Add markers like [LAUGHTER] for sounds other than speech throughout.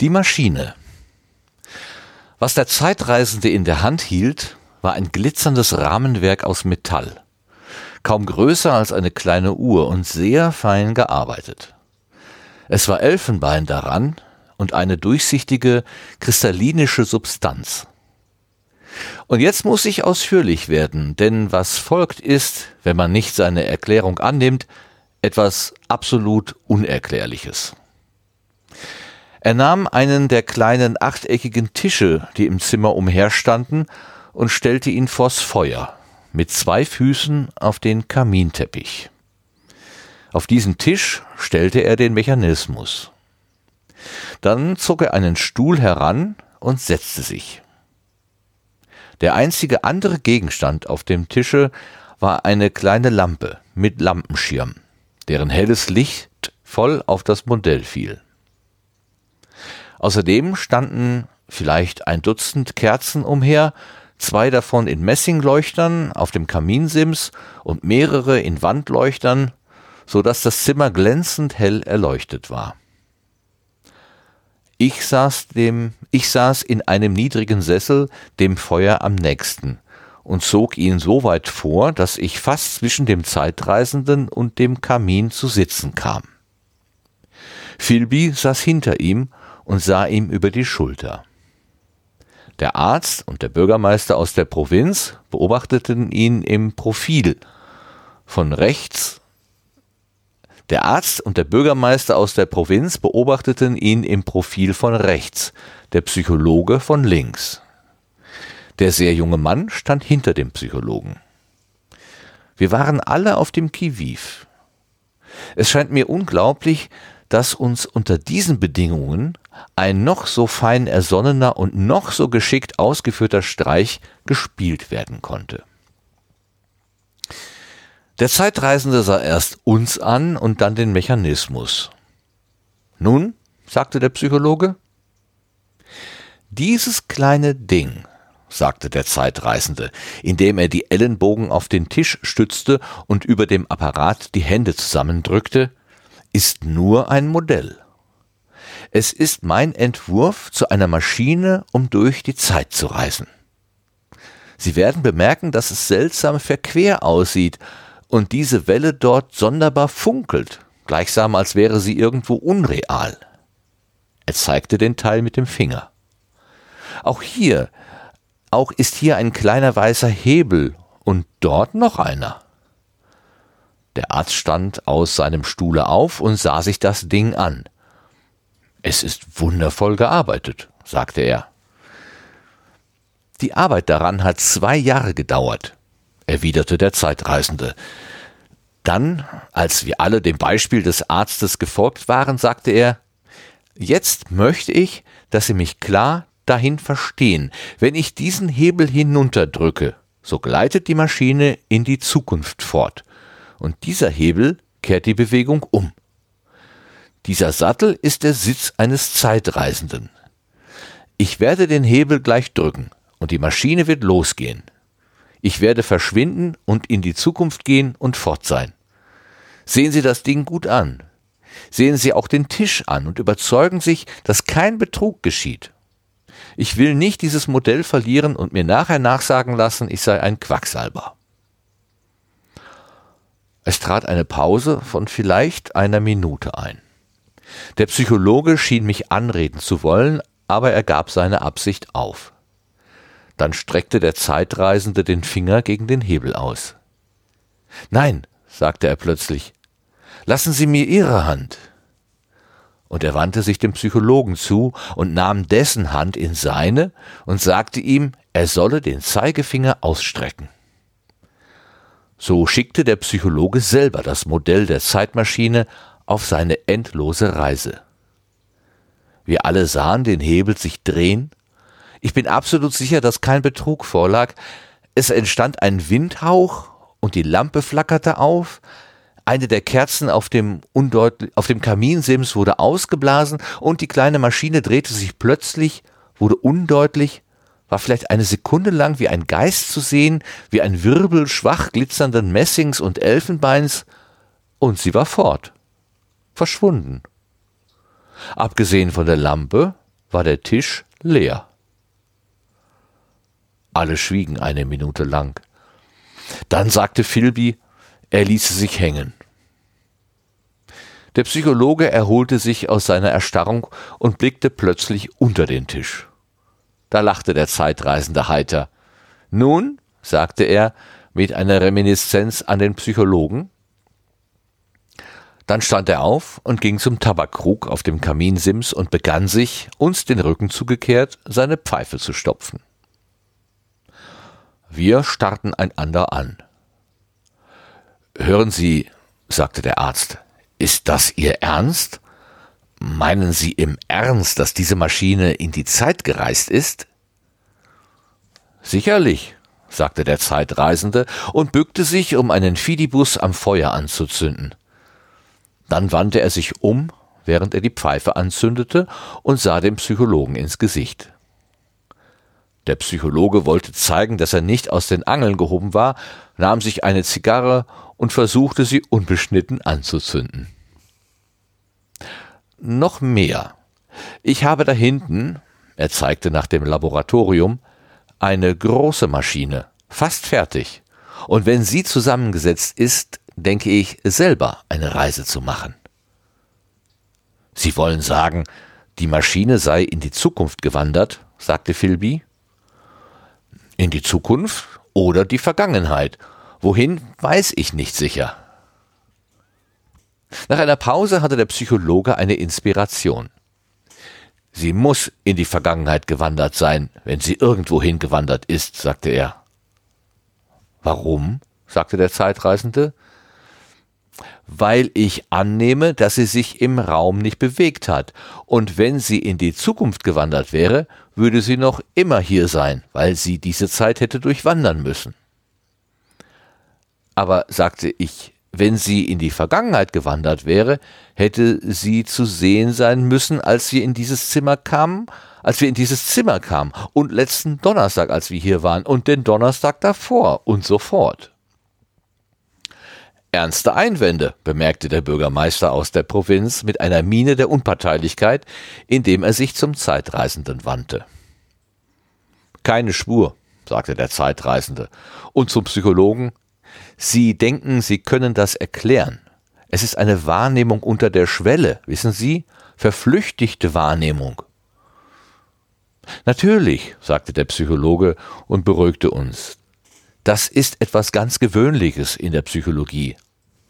Die Maschine. Was der Zeitreisende in der Hand hielt, war ein glitzerndes Rahmenwerk aus Metall, kaum größer als eine kleine Uhr und sehr fein gearbeitet. Es war Elfenbein daran und eine durchsichtige, kristallinische Substanz. Und jetzt muss ich ausführlich werden, denn was folgt ist, wenn man nicht seine Erklärung annimmt, etwas absolut Unerklärliches. Er nahm einen der kleinen achteckigen Tische, die im Zimmer umherstanden, und stellte ihn vors Feuer, mit zwei Füßen auf den Kaminteppich. Auf diesen Tisch stellte er den Mechanismus. Dann zog er einen Stuhl heran und setzte sich. Der einzige andere Gegenstand auf dem Tische war eine kleine Lampe mit Lampenschirm, deren helles Licht voll auf das Modell fiel. Außerdem standen vielleicht ein Dutzend Kerzen umher, zwei davon in Messingleuchtern auf dem Kaminsims und mehrere in Wandleuchtern, so dass das Zimmer glänzend hell erleuchtet war. Ich saß dem, ich saß in einem niedrigen Sessel dem Feuer am nächsten und zog ihn so weit vor, dass ich fast zwischen dem Zeitreisenden und dem Kamin zu sitzen kam. Philby saß hinter ihm und sah ihm über die Schulter. Der Arzt und der Bürgermeister aus der Provinz beobachteten ihn im Profil von rechts. Der Arzt und der Bürgermeister aus der Provinz beobachteten ihn im Profil von rechts, der Psychologe von links. Der sehr junge Mann stand hinter dem Psychologen. Wir waren alle auf dem Kiviv. Es scheint mir unglaublich, dass uns unter diesen Bedingungen ein noch so fein ersonnener und noch so geschickt ausgeführter Streich gespielt werden konnte. Der Zeitreisende sah erst uns an und dann den Mechanismus. Nun, sagte der Psychologe, dieses kleine Ding, sagte der Zeitreisende, indem er die Ellenbogen auf den Tisch stützte und über dem Apparat die Hände zusammendrückte, ist nur ein Modell. Es ist mein Entwurf zu einer Maschine, um durch die Zeit zu reisen. Sie werden bemerken, dass es seltsam verquer aussieht und diese Welle dort sonderbar funkelt, gleichsam als wäre sie irgendwo unreal. Er zeigte den Teil mit dem Finger. Auch hier, auch ist hier ein kleiner weißer Hebel und dort noch einer. Der Arzt stand aus seinem Stuhle auf und sah sich das Ding an. Es ist wundervoll gearbeitet, sagte er. Die Arbeit daran hat zwei Jahre gedauert, erwiderte der Zeitreisende. Dann, als wir alle dem Beispiel des Arztes gefolgt waren, sagte er Jetzt möchte ich, dass Sie mich klar dahin verstehen. Wenn ich diesen Hebel hinunterdrücke, so gleitet die Maschine in die Zukunft fort. Und dieser Hebel kehrt die Bewegung um. Dieser Sattel ist der Sitz eines Zeitreisenden. Ich werde den Hebel gleich drücken und die Maschine wird losgehen. Ich werde verschwinden und in die Zukunft gehen und fort sein. Sehen Sie das Ding gut an. Sehen Sie auch den Tisch an und überzeugen sich, dass kein Betrug geschieht. Ich will nicht dieses Modell verlieren und mir nachher nachsagen lassen, ich sei ein Quacksalber. Es trat eine Pause von vielleicht einer Minute ein. Der Psychologe schien mich anreden zu wollen, aber er gab seine Absicht auf. Dann streckte der Zeitreisende den Finger gegen den Hebel aus. Nein, sagte er plötzlich, lassen Sie mir Ihre Hand. Und er wandte sich dem Psychologen zu und nahm dessen Hand in seine und sagte ihm, er solle den Zeigefinger ausstrecken. So schickte der Psychologe selber das Modell der Zeitmaschine auf seine endlose Reise. Wir alle sahen den Hebel sich drehen. Ich bin absolut sicher, dass kein Betrug vorlag. Es entstand ein Windhauch und die Lampe flackerte auf. Eine der Kerzen auf dem, auf dem Kaminsims wurde ausgeblasen und die kleine Maschine drehte sich plötzlich, wurde undeutlich war vielleicht eine Sekunde lang wie ein Geist zu sehen, wie ein Wirbel schwach glitzernden Messings und Elfenbeins, und sie war fort, verschwunden. Abgesehen von der Lampe war der Tisch leer. Alle schwiegen eine Minute lang. Dann sagte Philby, er ließe sich hängen. Der Psychologe erholte sich aus seiner Erstarrung und blickte plötzlich unter den Tisch. Da lachte der Zeitreisende heiter. Nun, sagte er mit einer Reminiszenz an den Psychologen. Dann stand er auf und ging zum Tabakkrug auf dem Kaminsims und begann sich, uns den Rücken zugekehrt, seine Pfeife zu stopfen. Wir starrten einander an. Hören Sie, sagte der Arzt, ist das Ihr Ernst? Meinen Sie im Ernst, dass diese Maschine in die Zeit gereist ist? Sicherlich, sagte der Zeitreisende und bückte sich, um einen Fidibus am Feuer anzuzünden. Dann wandte er sich um, während er die Pfeife anzündete, und sah dem Psychologen ins Gesicht. Der Psychologe wollte zeigen, dass er nicht aus den Angeln gehoben war, nahm sich eine Zigarre und versuchte sie unbeschnitten anzuzünden. Noch mehr. Ich habe da hinten, er zeigte nach dem Laboratorium, eine große Maschine, fast fertig. Und wenn sie zusammengesetzt ist, denke ich selber eine Reise zu machen. Sie wollen sagen, die Maschine sei in die Zukunft gewandert, sagte Philby. In die Zukunft oder die Vergangenheit, Wohin, weiß ich nicht sicher. Nach einer Pause hatte der Psychologe eine Inspiration. Sie muss in die Vergangenheit gewandert sein, wenn sie irgendwohin gewandert ist, sagte er. Warum? sagte der Zeitreisende. Weil ich annehme, dass sie sich im Raum nicht bewegt hat, und wenn sie in die Zukunft gewandert wäre, würde sie noch immer hier sein, weil sie diese Zeit hätte durchwandern müssen. Aber sagte ich, wenn sie in die Vergangenheit gewandert wäre, hätte sie zu sehen sein müssen, als wir in dieses Zimmer kamen, als wir in dieses Zimmer kamen und letzten Donnerstag, als wir hier waren und den Donnerstag davor und so fort. Ernste Einwände, bemerkte der Bürgermeister aus der Provinz mit einer Miene der Unparteilichkeit, indem er sich zum Zeitreisenden wandte. Keine Spur, sagte der Zeitreisende, und zum Psychologen Sie denken, Sie können das erklären. Es ist eine Wahrnehmung unter der Schwelle, wissen Sie? Verflüchtigte Wahrnehmung. Natürlich, sagte der Psychologe und beruhigte uns. Das ist etwas ganz Gewöhnliches in der Psychologie.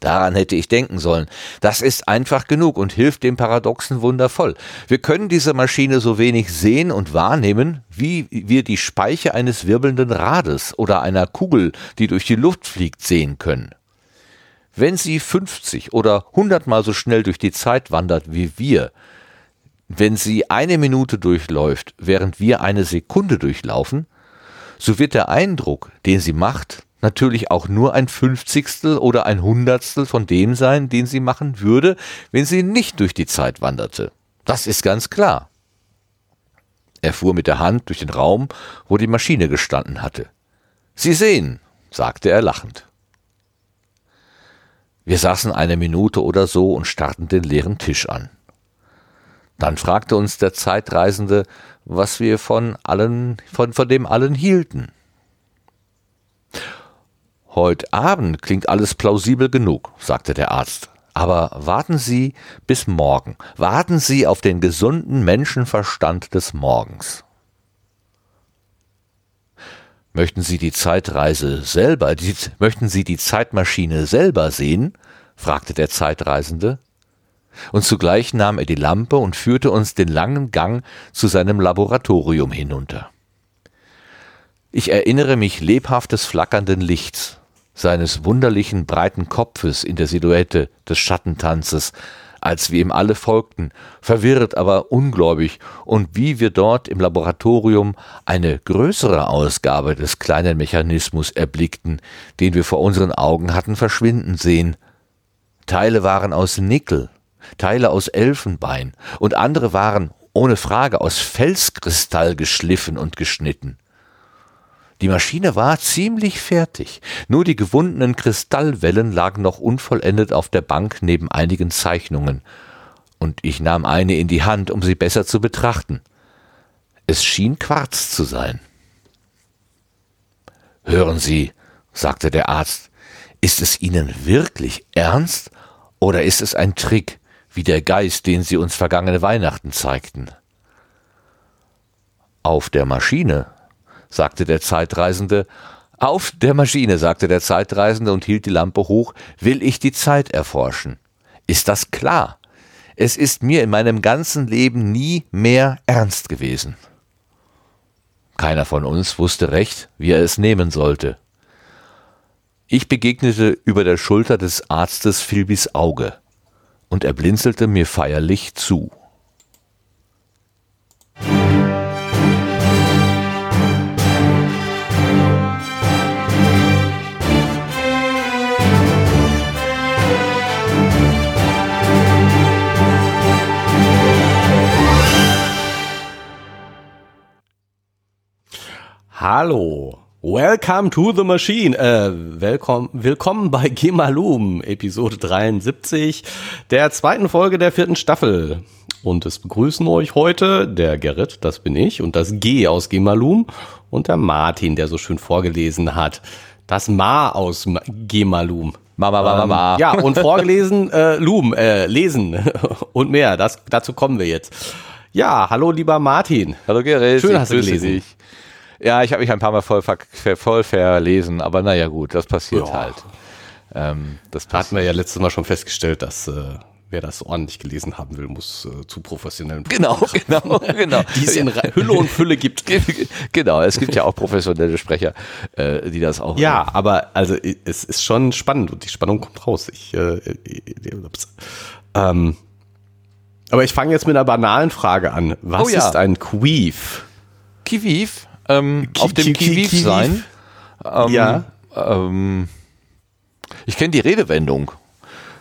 Daran hätte ich denken sollen. Das ist einfach genug und hilft dem Paradoxen wundervoll. Wir können diese Maschine so wenig sehen und wahrnehmen, wie wir die Speiche eines wirbelnden Rades oder einer Kugel, die durch die Luft fliegt, sehen können. Wenn sie 50 oder 100 mal so schnell durch die Zeit wandert wie wir, wenn sie eine Minute durchläuft, während wir eine Sekunde durchlaufen, so wird der Eindruck, den sie macht, natürlich auch nur ein Fünfzigstel oder ein Hundertstel von dem sein, den sie machen würde, wenn sie nicht durch die Zeit wanderte. Das ist ganz klar. Er fuhr mit der Hand durch den Raum, wo die Maschine gestanden hatte. Sie sehen, sagte er lachend. Wir saßen eine Minute oder so und starrten den leeren Tisch an. Dann fragte uns der Zeitreisende, was wir von allen, von, von dem allen hielten. Heute Abend klingt alles plausibel genug, sagte der Arzt. Aber warten Sie bis morgen. Warten Sie auf den gesunden Menschenverstand des Morgens. Möchten Sie die Zeitreise selber, die, möchten Sie die Zeitmaschine selber sehen? fragte der Zeitreisende. Und zugleich nahm er die Lampe und führte uns den langen Gang zu seinem Laboratorium hinunter. Ich erinnere mich lebhaftes flackernden Lichts, seines wunderlichen breiten Kopfes in der Silhouette des Schattentanzes, als wir ihm alle folgten, verwirrt, aber ungläubig, und wie wir dort im Laboratorium eine größere Ausgabe des kleinen Mechanismus erblickten, den wir vor unseren Augen hatten verschwinden sehen. Teile waren aus Nickel, Teile aus Elfenbein, und andere waren ohne Frage aus Felskristall geschliffen und geschnitten. Die Maschine war ziemlich fertig. Nur die gewundenen Kristallwellen lagen noch unvollendet auf der Bank neben einigen Zeichnungen. Und ich nahm eine in die Hand, um sie besser zu betrachten. Es schien Quarz zu sein. Hören Sie, sagte der Arzt, ist es Ihnen wirklich ernst oder ist es ein Trick, wie der Geist, den Sie uns vergangene Weihnachten zeigten? Auf der Maschine, sagte der Zeitreisende. Auf der Maschine, sagte der Zeitreisende und hielt die Lampe hoch, will ich die Zeit erforschen. Ist das klar? Es ist mir in meinem ganzen Leben nie mehr ernst gewesen. Keiner von uns wusste recht, wie er es nehmen sollte. Ich begegnete über der Schulter des Arztes Philbys Auge, und er blinzelte mir feierlich zu. Hallo. Welcome to the Machine. Äh, willkommen, willkommen bei Gemalum, Episode 73 der zweiten Folge der vierten Staffel. Und es begrüßen euch heute der Gerrit, das bin ich, und das G aus Gemalum und der Martin, der so schön vorgelesen hat. Das Ma aus Gemalum. Ma, ma, ma, ma, ma. Ähm, ja, und [LAUGHS] vorgelesen, äh, Lum, äh, lesen [LAUGHS] und mehr. Das, dazu kommen wir jetzt. Ja, hallo lieber Martin. Hallo Gerrit, Schön hast du gelesen. Dich. Ja, ich habe mich ein paar Mal voll, ver voll verlesen, aber naja gut, das passiert Ja. halt. Ähm, das Hatten passiert. wir ja letztes Mal schon festgestellt, dass äh, wer das ordentlich gelesen haben will, muss äh, zu professionellen Genau, [LAUGHS] genau, genau. die es in Hülle und Fülle gibt. [LAUGHS] genau, es gibt ja auch professionelle Sprecher, äh, die das auch. Ja, aber also es ist schon spannend und die Spannung kommt raus. Ich, äh, äh, ähm, aber ich fange jetzt mit einer banalen Frage an. Was Oh ja. ist ein Queef? Kiviv, ähm, auf dem Ki- Ki- Kiviv sein. Ähm, Ja. Ähm, ich kenne die Redewendung.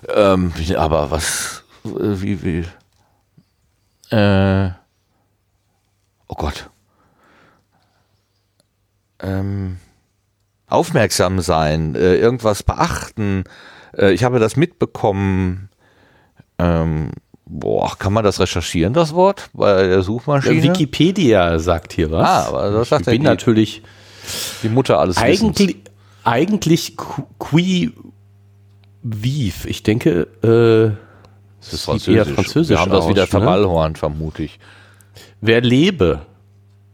Ähm, aber was, äh, wie, wie, äh, oh Gott. Ähm, aufmerksam sein, äh, irgendwas beachten. Äh, ich habe das mitbekommen. Ähm, boah, kann man das recherchieren, das Wort? Bei der Suchmaschine? Wikipedia sagt hier was. Ah, aber was sagt ich bin die? natürlich Die Mutter alles Wissens. eigentlich, eigentlich Queef. Ich denke, äh, Das ist französisch. französisch Wir haben das aus, wieder ne? verballhornt, vermute ich. Wer lebe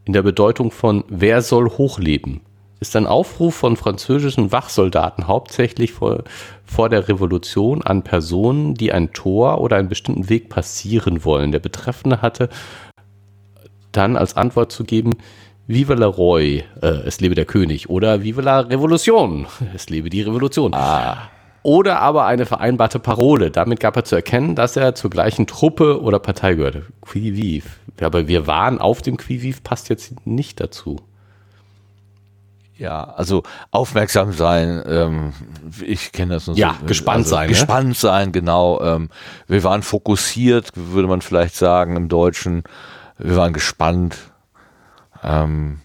in der Bedeutung von wer soll hochleben, ist ein Aufruf von französischen Wachsoldaten hauptsächlich vor, vor der Revolution an Personen, die ein Tor oder einen bestimmten Weg passieren wollen. Der Betreffende hatte dann als Antwort zu geben, Vive le Roi, äh, es lebe der König, oder Vive la Revolution, [LAUGHS] es lebe die Revolution. Oder aber eine vereinbarte Parole. Damit gab er zu erkennen, dass er zur gleichen Truppe oder Partei gehörte. Qui vive. Aber wir waren auf dem Qui vive, passt jetzt nicht dazu. Ja, also aufmerksam sein, ähm, ich kenne das nur Ja, so. gespannt sein, ne? Gespannt sein, genau. Ähm, wir waren fokussiert, würde man vielleicht sagen im Deutschen. Wir waren gespannt. Ähm,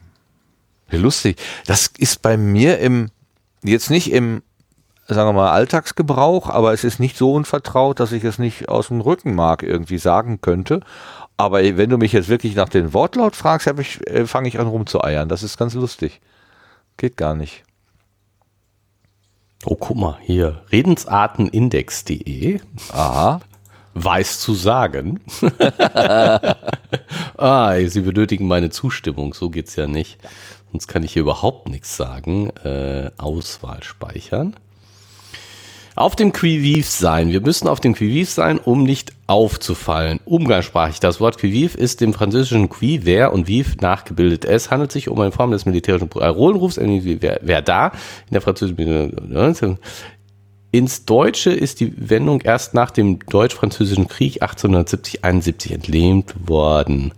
lustig. Das ist bei mir im, jetzt nicht im, sagen wir mal, Alltagsgebrauch, aber es ist nicht so unvertraut, dass ich es nicht aus dem Rückenmark irgendwie sagen könnte. Aber wenn du mich jetzt wirklich nach dem Wortlaut fragst, ich, äh, fange ich an rumzueiern. Das ist ganz lustig. Geht gar nicht. Oh, guck mal, hier. Redensartenindex.de Aha. weiß zu sagen. [LAUGHS] ah, Sie benötigen meine Zustimmung. So geht's ja nicht. Sonst kann ich hier überhaupt nichts sagen. Äh, Auswahl speichern. Auf dem Quiviv sein. Wir müssen auf dem Quiviv sein, um nicht aufzufallen. Umgangssprachlich. Das Wort Quiviv ist dem französischen Qui, wer und Viv nachgebildet. Es handelt sich um eine Form des militärischen Parolenrufs, ähnlich wie wer, wer da in der französischen ins Deutsche ist die Wendung erst nach dem Deutsch-Französischen Krieg 1870-71 entlehnt worden.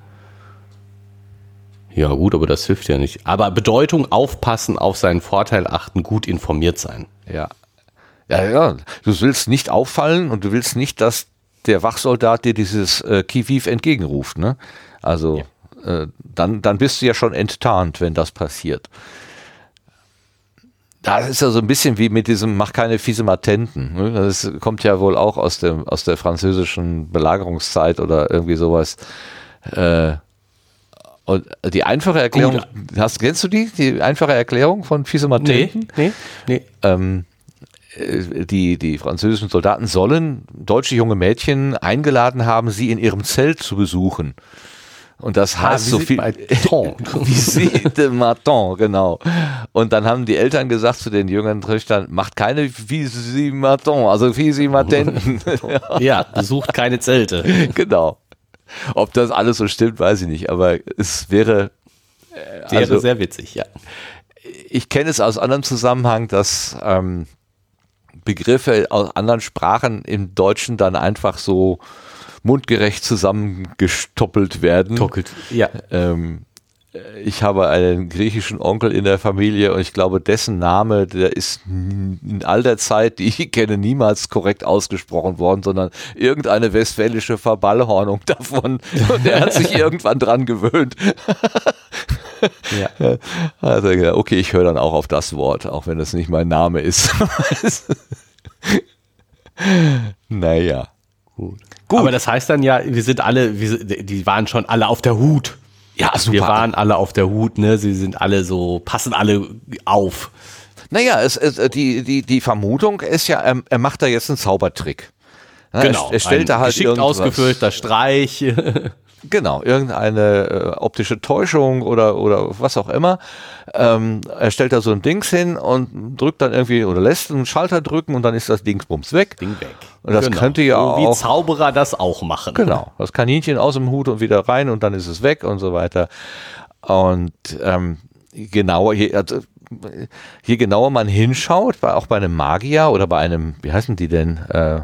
Ja gut, aber das hilft ja nicht. Aber Bedeutung aufpassen, auf seinen Vorteil achten, gut informiert sein. Ja. Ja, ja. Du willst nicht auffallen und du willst nicht, dass der Wachsoldat dir dieses äh, Kiviv entgegenruft, ne? Also äh, dann, dann bist du ja schon enttarnt, wenn das passiert. das ist ja so ein bisschen wie mit diesem Mach keine fiese Matenten. Ne? Das kommt ja wohl auch aus, dem, aus der französischen Belagerungszeit oder irgendwie sowas. Äh, und die einfache Erklärung, hast, kennst du die? Die einfache Erklärung von fiese Matenten? Nee, nee, nee. Ähm, äh, die, die französischen Soldaten sollen deutsche junge Mädchen eingeladen haben, sie in ihrem Zelt zu besuchen. Und das ah, heißt so viel. Visite Martin, [LAUGHS] genau. Und dann haben die Eltern gesagt zu den jüngeren Töchtern, macht keine Visite Martin, also Visite Martin. [LAUGHS] ja, besucht keine Zelte. [LAUGHS] Genau. Ob das alles so stimmt, weiß ich nicht, aber es wäre. Äh, wäre also, sehr witzig, ja. Ich kenne es aus anderem Zusammenhang, dass ähm, Begriffe aus anderen Sprachen im Deutschen dann einfach so mundgerecht zusammengestoppelt werden. Tockelt, ja. Ähm, ich habe einen griechischen Onkel in der Familie und ich glaube, dessen Name, der ist in all der Zeit, die ich kenne, niemals korrekt ausgesprochen worden, sondern irgendeine westfälische Verballhornung [LAUGHS] davon. Und der hat sich [LAUGHS] irgendwann dran gewöhnt. [LAUGHS] ja. Also, okay, ich höre dann auch auf das Wort, auch wenn das nicht mein Name ist. [LAUGHS] naja. Gut. Gut. Aber das heißt dann ja, wir sind alle, wir, die waren schon alle auf der Hut. Ja, super. Wir waren alle auf der Hut, ne? Sie sind alle so, passen alle auf. Naja, es, es, die, die, die Vermutung ist ja, er, er macht da jetzt einen Zaubertrick. Genau. Er, er stellt da halt geschickt ausgeführter Streich. [LAUGHS] Genau, irgendeine äh, optische Täuschung oder, oder was auch immer. Ähm, er stellt da so ein Dings hin und drückt dann irgendwie oder lässt einen Schalter drücken und dann ist das Dingsbums weg. Ding weg. Und das genau. könnte ja so auch. Wie Zauberer das auch machen. Genau. [LAUGHS] Das Kaninchen aus dem Hut und wieder rein und dann ist es weg und so weiter. Und ähm, genauer, je, also, je genauer man hinschaut, auch bei einem Magier oder bei einem, wie heißen die denn, äh,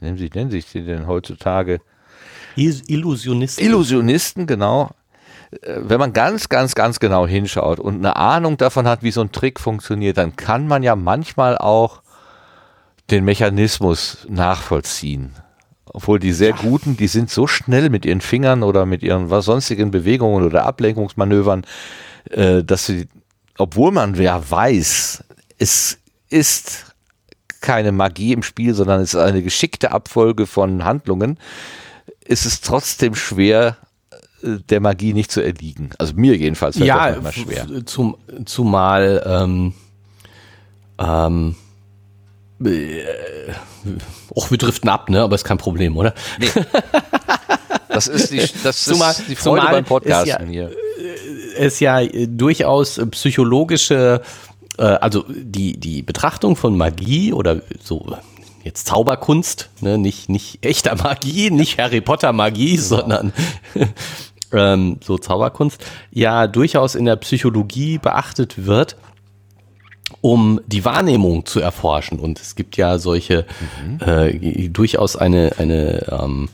nennen sie, nennen sich die denn heutzutage? Illusionisten. Illusionisten, genau. Äh, wenn man ganz, ganz, ganz genau hinschaut und eine Ahnung davon hat, wie so ein Trick funktioniert, dann kann man ja manchmal auch den Mechanismus nachvollziehen. Obwohl die sehr guten, die sind so schnell mit ihren Fingern oder mit ihren was sonstigen Bewegungen oder Ablenkungsmanövern, äh, dass sie, obwohl man wer weiß, es ist keine Magie im Spiel, sondern es ist eine geschickte Abfolge von Handlungen, ist es trotzdem schwer, äh, der Magie nicht zu erliegen. Also mir jedenfalls fällt ja, das manchmal schwer. Zum, zumal ähm, ähm, äh, och, wir driften ab, ne? Aber ist kein Problem, oder? Nee. Das ist die, das zumal, ist die Freude beim Podcasten hier. Es ja durchaus psychologische, äh, also die, die Betrachtung von Magie oder so jetzt Zauberkunst, ne? nicht, nicht echter [LAUGHS] Magie, nicht Harry Potter Magie, genau. sondern [LAUGHS] ähm, so Zauberkunst, ja durchaus in der Psychologie beachtet wird, um die Wahrnehmung zu erforschen. Und es gibt ja solche mhm. äh, durchaus eine, eine ähm,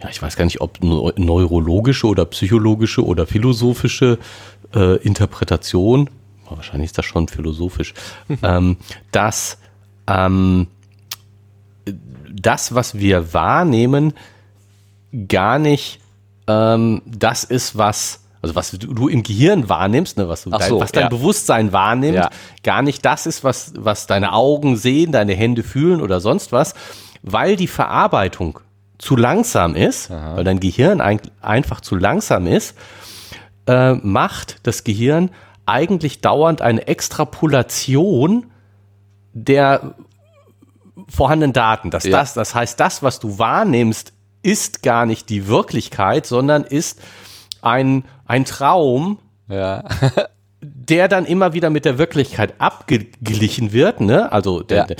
ja, ich weiß gar nicht, ob neurologische oder psychologische oder philosophische äh, Interpretation, wahrscheinlich ist das schon philosophisch, ähm, dass ähm, das, was wir wahrnehmen, gar nicht ähm, das ist, was, also was du, du im Gehirn wahrnimmst, ne, was, du dein, so, was dein ja. Bewusstsein wahrnimmt, ja. gar nicht das ist, was, was deine Augen sehen, deine Hände fühlen oder sonst was, weil die Verarbeitung zu langsam ist, Aha. weil dein Gehirn ein, einfach zu langsam ist, äh, macht das Gehirn eigentlich dauernd eine Extrapolation der vorhandenen Daten. Dass ja. das, das heißt, das, was du wahrnimmst, ist gar nicht die Wirklichkeit, sondern ist ein, ein Traum, ja. [LAUGHS] der dann immer wieder mit der Wirklichkeit abgeglichen wird. Ne? Also der, ja. der,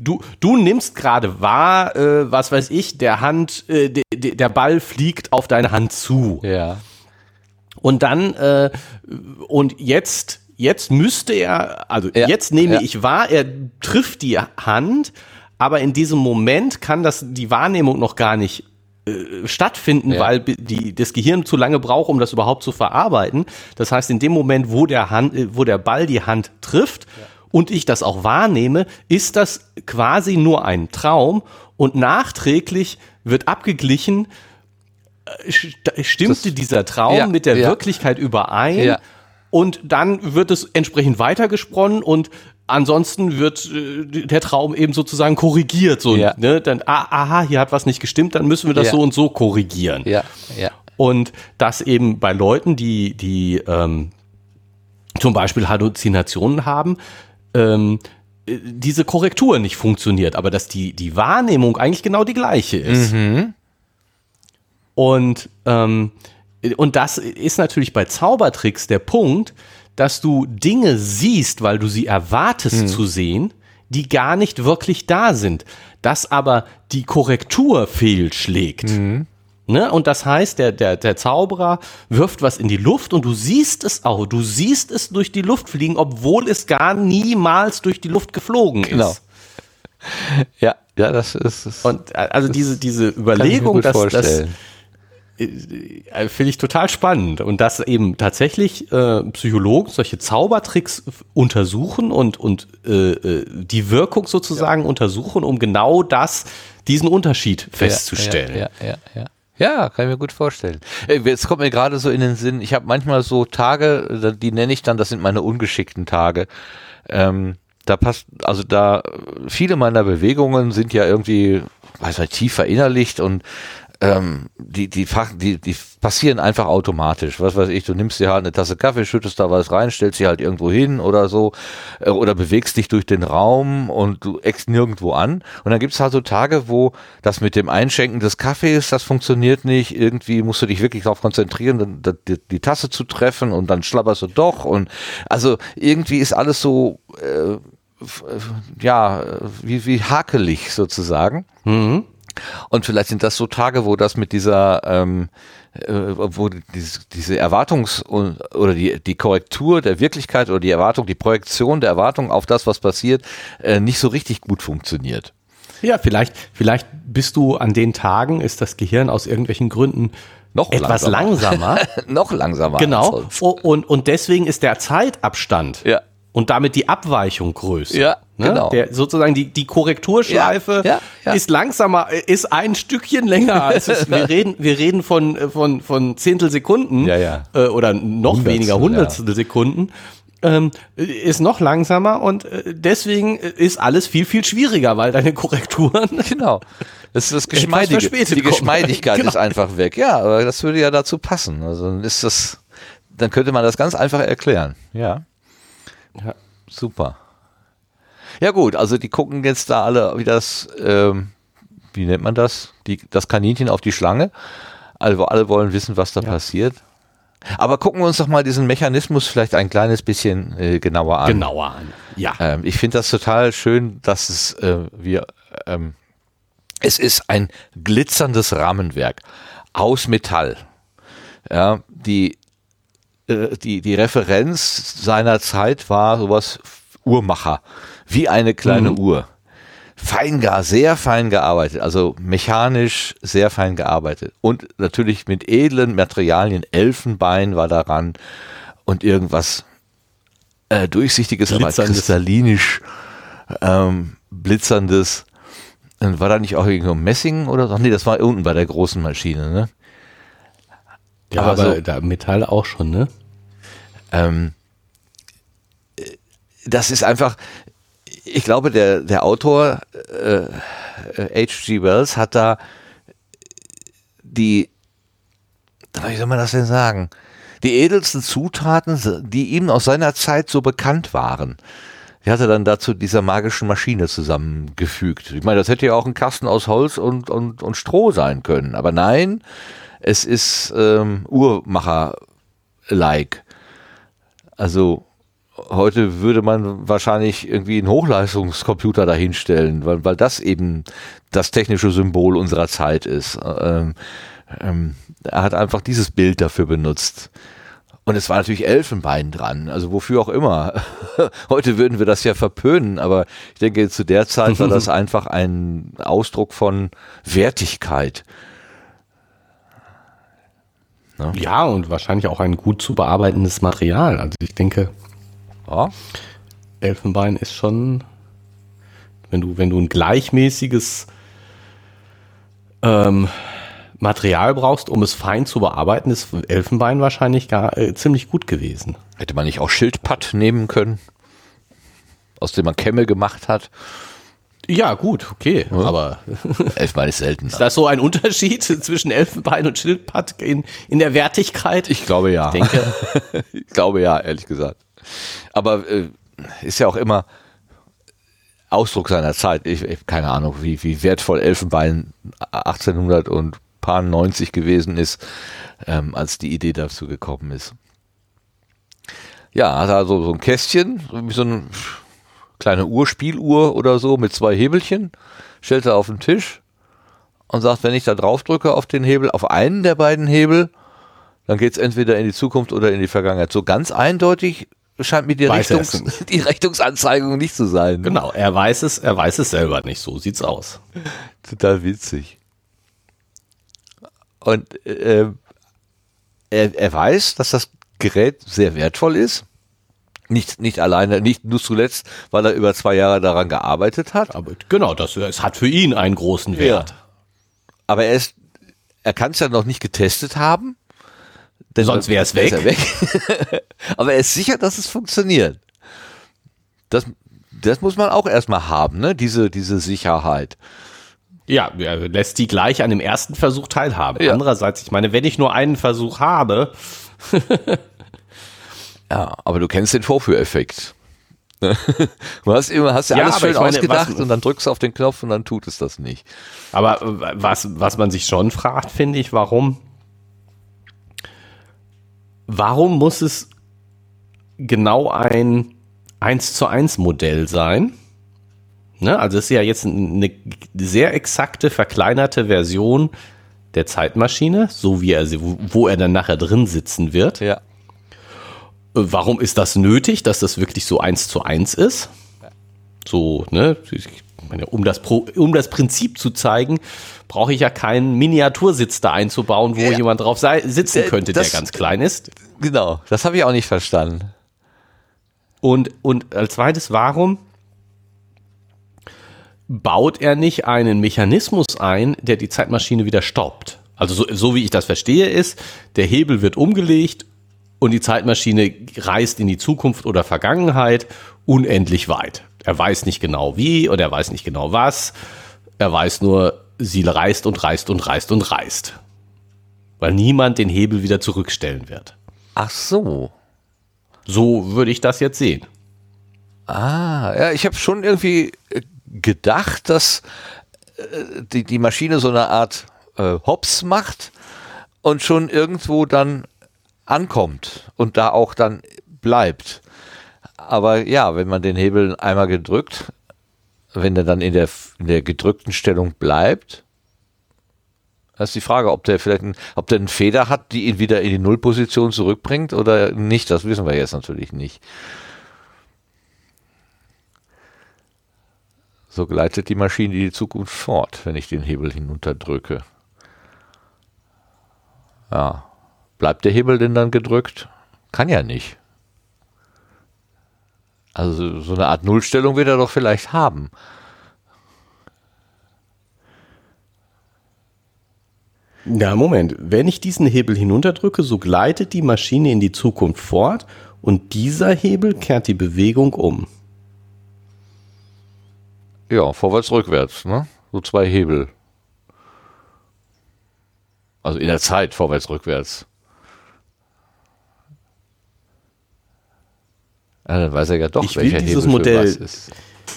du, du nimmst gerade wahr, äh, was weiß ich, der Hand, äh, de, de, der Ball fliegt auf deine Hand zu. Ja. Und dann, äh, und jetzt jetzt müsste er, also ja, jetzt nehme ja. ich wahr, er trifft die Hand, aber in diesem Moment kann das die Wahrnehmung noch gar nicht äh, stattfinden, ja. weil die, das Gehirn zu lange braucht, um das überhaupt zu verarbeiten. Das heißt, in dem Moment, wo der, Hand, äh, wo der Ball die Hand trifft und ich das auch wahrnehme, ist das quasi nur ein Traum und nachträglich wird abgeglichen, stimmte das, dieser Traum ja, mit der ja. Wirklichkeit überein? Ja. Und dann wird es entsprechend weitergesponnen und ansonsten wird äh, der Traum eben sozusagen korrigiert. So, Ja. ne? Dann, ah, aha, hier hat was nicht gestimmt, dann müssen wir das Ja. so und so korrigieren. Ja, ja. Und das eben bei Leuten, die, die ähm, zum Beispiel Halluzinationen haben, ähm, äh, diese Korrektur nicht funktioniert, aber dass die, die Wahrnehmung eigentlich genau die gleiche ist. Und, ähm, und das ist natürlich bei Zaubertricks der Punkt, dass du Dinge siehst, weil du sie erwartest zu sehen, die gar nicht wirklich da sind. Dass aber die Korrektur fehlschlägt. Ne? Und das heißt, der, der, der Zauberer wirft was in die Luft und du siehst es auch. Du siehst es durch die Luft fliegen, obwohl es gar niemals durch die Luft geflogen Genau. ist. Ja, ja, das ist. ist Und äh, also diese, diese Überlegung, dass das äh, finde ich total spannend. Und dass eben tatsächlich äh, Psychologen solche Zaubertricks untersuchen und, und äh, äh, die Wirkung sozusagen untersuchen, um genau das, diesen Unterschied festzustellen. Ja, ja, ja. ja. Ja, kann ich mir gut vorstellen. Äh, Jetzt kommt mir gerade so in den Sinn, ich habe manchmal so Tage, äh, die nenne ich dann, das sind meine ungeschickten Tage. Ähm, da passt, also da, viele meiner Bewegungen sind ja irgendwie, weiß nicht, tief verinnerlicht und ähm, die, die, die, die passieren einfach automatisch. Was weiß ich, du nimmst dir halt eine Tasse Kaffee, schüttest da was rein, stellst sie halt irgendwo hin oder so, äh, oder bewegst dich durch den Raum und du eckst nirgendwo an. Und dann gibt's halt so Tage, wo das mit dem Einschenken des Kaffees, das funktioniert nicht. Irgendwie musst du dich wirklich darauf konzentrieren, dann die, die Tasse zu treffen und dann schlabberst du doch. Und also irgendwie ist alles so, äh, äh, ja, wie, wie hakelig sozusagen. Und vielleicht sind das so Tage, wo das mit dieser, ähm, äh, wo diese, diese Erwartungs- oder die, die Korrektur der Wirklichkeit oder die Erwartung, die Projektion der Erwartung auf das, was passiert, äh, nicht so richtig gut funktioniert. Ja, vielleicht, vielleicht bist du an den Tagen, ist das Gehirn aus irgendwelchen Gründen Noch etwas langsamer. langsamer. [LAUGHS] Noch langsamer. genau. Und, und deswegen ist der Zeitabstand Ja. Und damit die Abweichung größer. Ja, Ne? genau. Der, sozusagen die, die Korrekturschleife Ja, ja, ja. ist langsamer, ist ein Stückchen länger als es. [LAUGHS] Wir reden, wir reden von, von, von Zehntelsekunden Ja, ja. Äh, oder noch Hundertstel, weniger Hundertstel Sekunden. Ähm, ist noch langsamer und äh, deswegen ist alles viel, viel schwieriger, weil deine Korrekturen [LAUGHS] Genau. Das ist das Geschmeidige. Die. Geschmeidigkeit [LAUGHS] Genau. ist einfach weg. Ja, aber das würde ja dazu passen. Also dann ist das, dann könnte man das ganz einfach erklären. Ja. Ja. Super. Ja gut, also die gucken jetzt da alle, wie das, ähm, wie nennt man das? Die, das Kaninchen auf die Schlange. Also alle wollen wissen, was da passiert. Aber gucken wir uns doch mal diesen Mechanismus vielleicht ein kleines bisschen äh, genauer an. genauer an. Ja. Ähm, ich finde das total schön, dass es äh, wir ähm, es ist ein glitzerndes Rahmenwerk aus Metall. Ja, die äh, die die Referenz seiner Zeit war sowas Uhrmacher, wie eine kleine Uhr. Fein gar, sehr fein gearbeitet, also mechanisch sehr fein gearbeitet und natürlich mit edlen Materialien, Elfenbein war daran und irgendwas äh, durchsichtiges, aber Glitzerndes. kristallinisch ähm, blitzerndes. Und war da nicht auch irgendwo Messing oder so? Nee, das war unten bei der großen Maschine, ne? ja aber aber so- da Metall auch schon, ne? Ähm, äh, das ist einfach, ich glaube, der, der Autor äh, äh, H.G. Wells hat da die, wie soll man das denn sagen, die edelsten Zutaten, die ihm aus seiner Zeit so bekannt waren. Die hat er dann dazu dieser magischen Maschine zusammengefügt. Ich meine, das hätte ja auch ein Kasten aus Holz und, und, und Stroh sein können. Aber nein, es ist ähm, Uhrmacher-like. Also heute würde man wahrscheinlich irgendwie einen Hochleistungscomputer dahinstellen, weil, weil das eben das technische Symbol unserer Zeit ist. Ähm, ähm, er hat einfach dieses Bild dafür benutzt. Und es war natürlich Elfenbein dran, also wofür auch immer. [LAUGHS] Heute würden wir das ja verpönen, aber ich denke, zu der Zeit war das [LAUGHS] einfach ein Ausdruck von Wertigkeit. Ja, und wahrscheinlich auch ein gut zu bearbeitendes Material. Also ich denke, Ja, Elfenbein ist schon, wenn du, wenn du ein gleichmäßiges ähm, Material brauchst, um es fein zu bearbeiten, ist Elfenbein wahrscheinlich gar äh, ziemlich gut gewesen. hätte man nicht auch Schildpatt nehmen können? aus dem man Kämme gemacht hat. Ja, gut, okay, ja. aber Elfenbein ist selten. [LAUGHS] Ist das so ein Unterschied [LAUGHS] zwischen Elfenbein und Schildpad in, in der Wertigkeit? Ich glaube ja. Ich denke. [LAUGHS] ich glaube ja, ehrlich gesagt. Aber äh, ist ja auch immer Ausdruck seiner Zeit. Ich, ich keine Ahnung, wie, wie wertvoll Elfenbein 1890 gewesen ist, ähm, als die Idee dazu gekommen ist. Ja, hat also so ein Kästchen, so eine kleine Uhr, Spieluhr oder so mit zwei Hebelchen, stellt er auf den Tisch und sagt, wenn ich da drauf drücke auf den Hebel, auf einen der beiden Hebel, dann geht es entweder in die Zukunft oder in die Vergangenheit. So ganz eindeutig scheint mir die, Richtungs [LAUGHS] die Richtungsanzeigung nicht zu sein. Genau, er weiß es, er weiß es selber nicht. So sieht's aus. Total witzig. Und äh, er, er weiß, dass das Gerät sehr wertvoll ist. Nicht, nicht alleine, nicht nur zuletzt, weil er über zwei Jahre daran gearbeitet hat. Aber genau, das, es hat für ihn einen großen Wert. Ja. Aber er ist, er kann es ja noch nicht getestet haben. Denn Sonst wäre es weg. Er weg. [LAUGHS] Aber er ist sicher, dass es funktioniert. Das, das muss man auch erstmal haben, ne? Diese, diese Sicherheit. Ja, er lässt die gleich an dem ersten Versuch teilhaben. Ja. Andererseits, ich meine, wenn ich nur einen Versuch habe. [LAUGHS] ja, aber du kennst den Vorführeffekt. [LAUGHS] du hast immer, hast ja, ja alles schön meine, ausgedacht was, und dann drückst du auf den Knopf und dann tut es das nicht. Aber was, was man sich schon fragt, finde ich, warum warum muss es genau ein 1 zu 1 Modell sein? Ne? Also es ist ja jetzt eine sehr exakte, verkleinerte Version der Zeitmaschine, so wie er sie, wo er dann nachher drin sitzen wird. Ja. Warum ist das nötig, dass das wirklich so eins zu eins ist? So, ne? meine, um, das Pro, um das Prinzip zu zeigen, brauche ich ja keinen Miniatursitz da einzubauen, wo ja. jemand drauf sei, sitzen könnte, das, der ganz klein ist. Genau, das habe ich auch nicht verstanden. Und, und als zweites, warum baut er nicht einen Mechanismus ein, der die Zeitmaschine wieder stoppt? Also so, so wie ich das verstehe, ist, der Hebel wird umgelegt und die Zeitmaschine reist in die Zukunft oder Vergangenheit unendlich weit. Er weiß nicht genau wie oder er weiß nicht genau was. Er weiß nur, sie reist und reist und reist und reist. Weil niemand den Hebel wieder zurückstellen wird. Ach so. So würde ich das jetzt sehen. Ah, ja, ich habe schon irgendwie äh, gedacht, dass äh, die, die Maschine so eine Art äh, Hops macht und schon irgendwo dann ankommt und da auch dann bleibt. Aber ja, wenn man den Hebel einmal gedrückt, wenn er dann in der, in der gedrückten Stellung bleibt, das ist die Frage, ob der vielleicht ein, ob der eine Feder hat, die ihn wieder in die Nullposition zurückbringt oder nicht. Das wissen wir jetzt natürlich nicht. So gleitet die Maschine die Zukunft fort, wenn ich den Hebel hinunterdrücke. Ja. Bleibt der Hebel denn dann gedrückt? Kann ja nicht. Also so eine Art Nullstellung wird er doch vielleicht haben. Ja, Moment. Wenn ich diesen Hebel hinunterdrücke, so gleitet die Maschine in die Zukunft fort und dieser Hebel kehrt die Bewegung um. Ja, vorwärts, rückwärts, ne? So zwei Hebel. Also in der Zeit vorwärts, rückwärts. Ja, dann weiß er ja doch, ich welcher will dieses Hebel Modell, ist.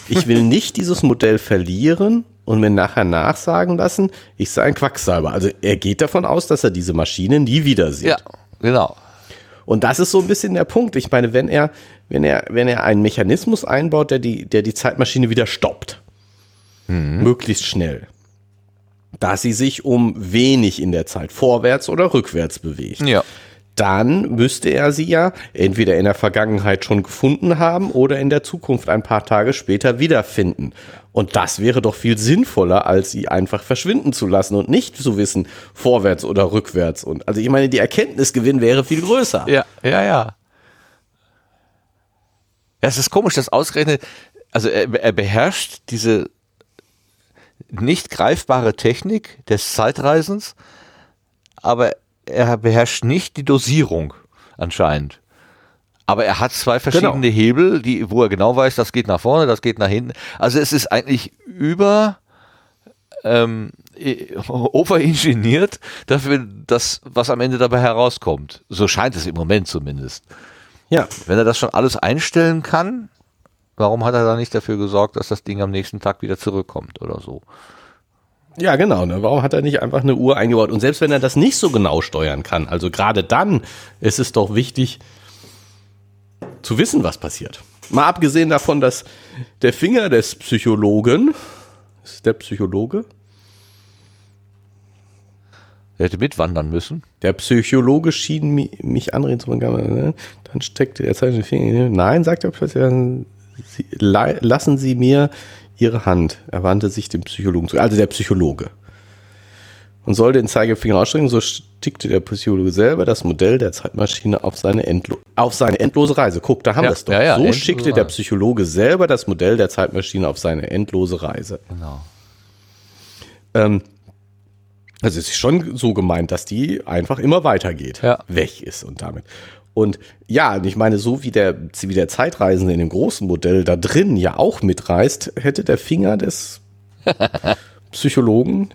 Ich will nicht dieses Modell verlieren und mir nachher nachsagen lassen, ich sei ein Quacksalber. Also er geht davon aus, dass er diese Maschine nie wieder sieht. Ja, genau. Und das ist so ein bisschen der Punkt. Ich meine, wenn er, wenn er, wenn er einen Mechanismus einbaut, der die, der die Zeitmaschine wieder stoppt, mhm. möglichst schnell, da sie sich um wenig in der Zeit vorwärts oder rückwärts bewegt. Ja dann müsste er sie ja entweder in der Vergangenheit schon gefunden haben oder in der Zukunft ein paar Tage später wiederfinden. Und das wäre doch viel sinnvoller, als sie einfach verschwinden zu lassen und nicht zu wissen, vorwärts oder rückwärts. Und also ich meine, die Erkenntnisgewinn wäre viel größer. Ja, ja, ja. Es ist komisch, dass ausgerechnet, also er, er beherrscht diese nicht greifbare Technik des Zeitreisens, aber er beherrscht nicht die Dosierung anscheinend. Aber er hat zwei verschiedene Genau. Hebel, die, wo er genau weiß, das geht nach vorne, das geht nach hinten. Also es ist eigentlich über ähm, [LAUGHS] overingeniert dafür, das, was am Ende dabei herauskommt. So scheint es im Moment zumindest. Ja. Wenn er das schon alles einstellen kann, warum hat er da nicht dafür gesorgt, dass das Ding am nächsten Tag wieder zurückkommt oder so? Ja, genau. Ne? Warum hat er nicht einfach eine Uhr eingebaut? Und selbst wenn er das nicht so genau steuern kann, also gerade dann ist es doch wichtig zu wissen, was passiert. Mal abgesehen davon, dass der Finger des Psychologen, ist der Psychologe? Er hätte mitwandern müssen. Der Psychologe schien mi- mich anreden zu wollen. Dann steckte er seinen Finger. Nein, sagt er plötzlich, lassen Sie mir Ihre Hand. Er wandte sich dem Psychologen zu. Also der Psychologe. Und sollte den Zeigefinger ausstrecken, so stickte der Psychologe selber das Modell der Zeitmaschine auf seine, endlo auf seine endlose Reise. Guck, da haben Ja, wir es doch. ja, ja, so schickte der. Psychologe selber das Modell der Zeitmaschine auf seine endlose Reise. Genau. Ähm, also es ist schon so gemeint, dass die einfach immer weitergeht, weg ist und damit. Und ja, ich meine, so wie der, wie der Zeitreisende in dem großen Modell da drin ja auch mitreist, hätte der Finger des [LAUGHS] Psychologen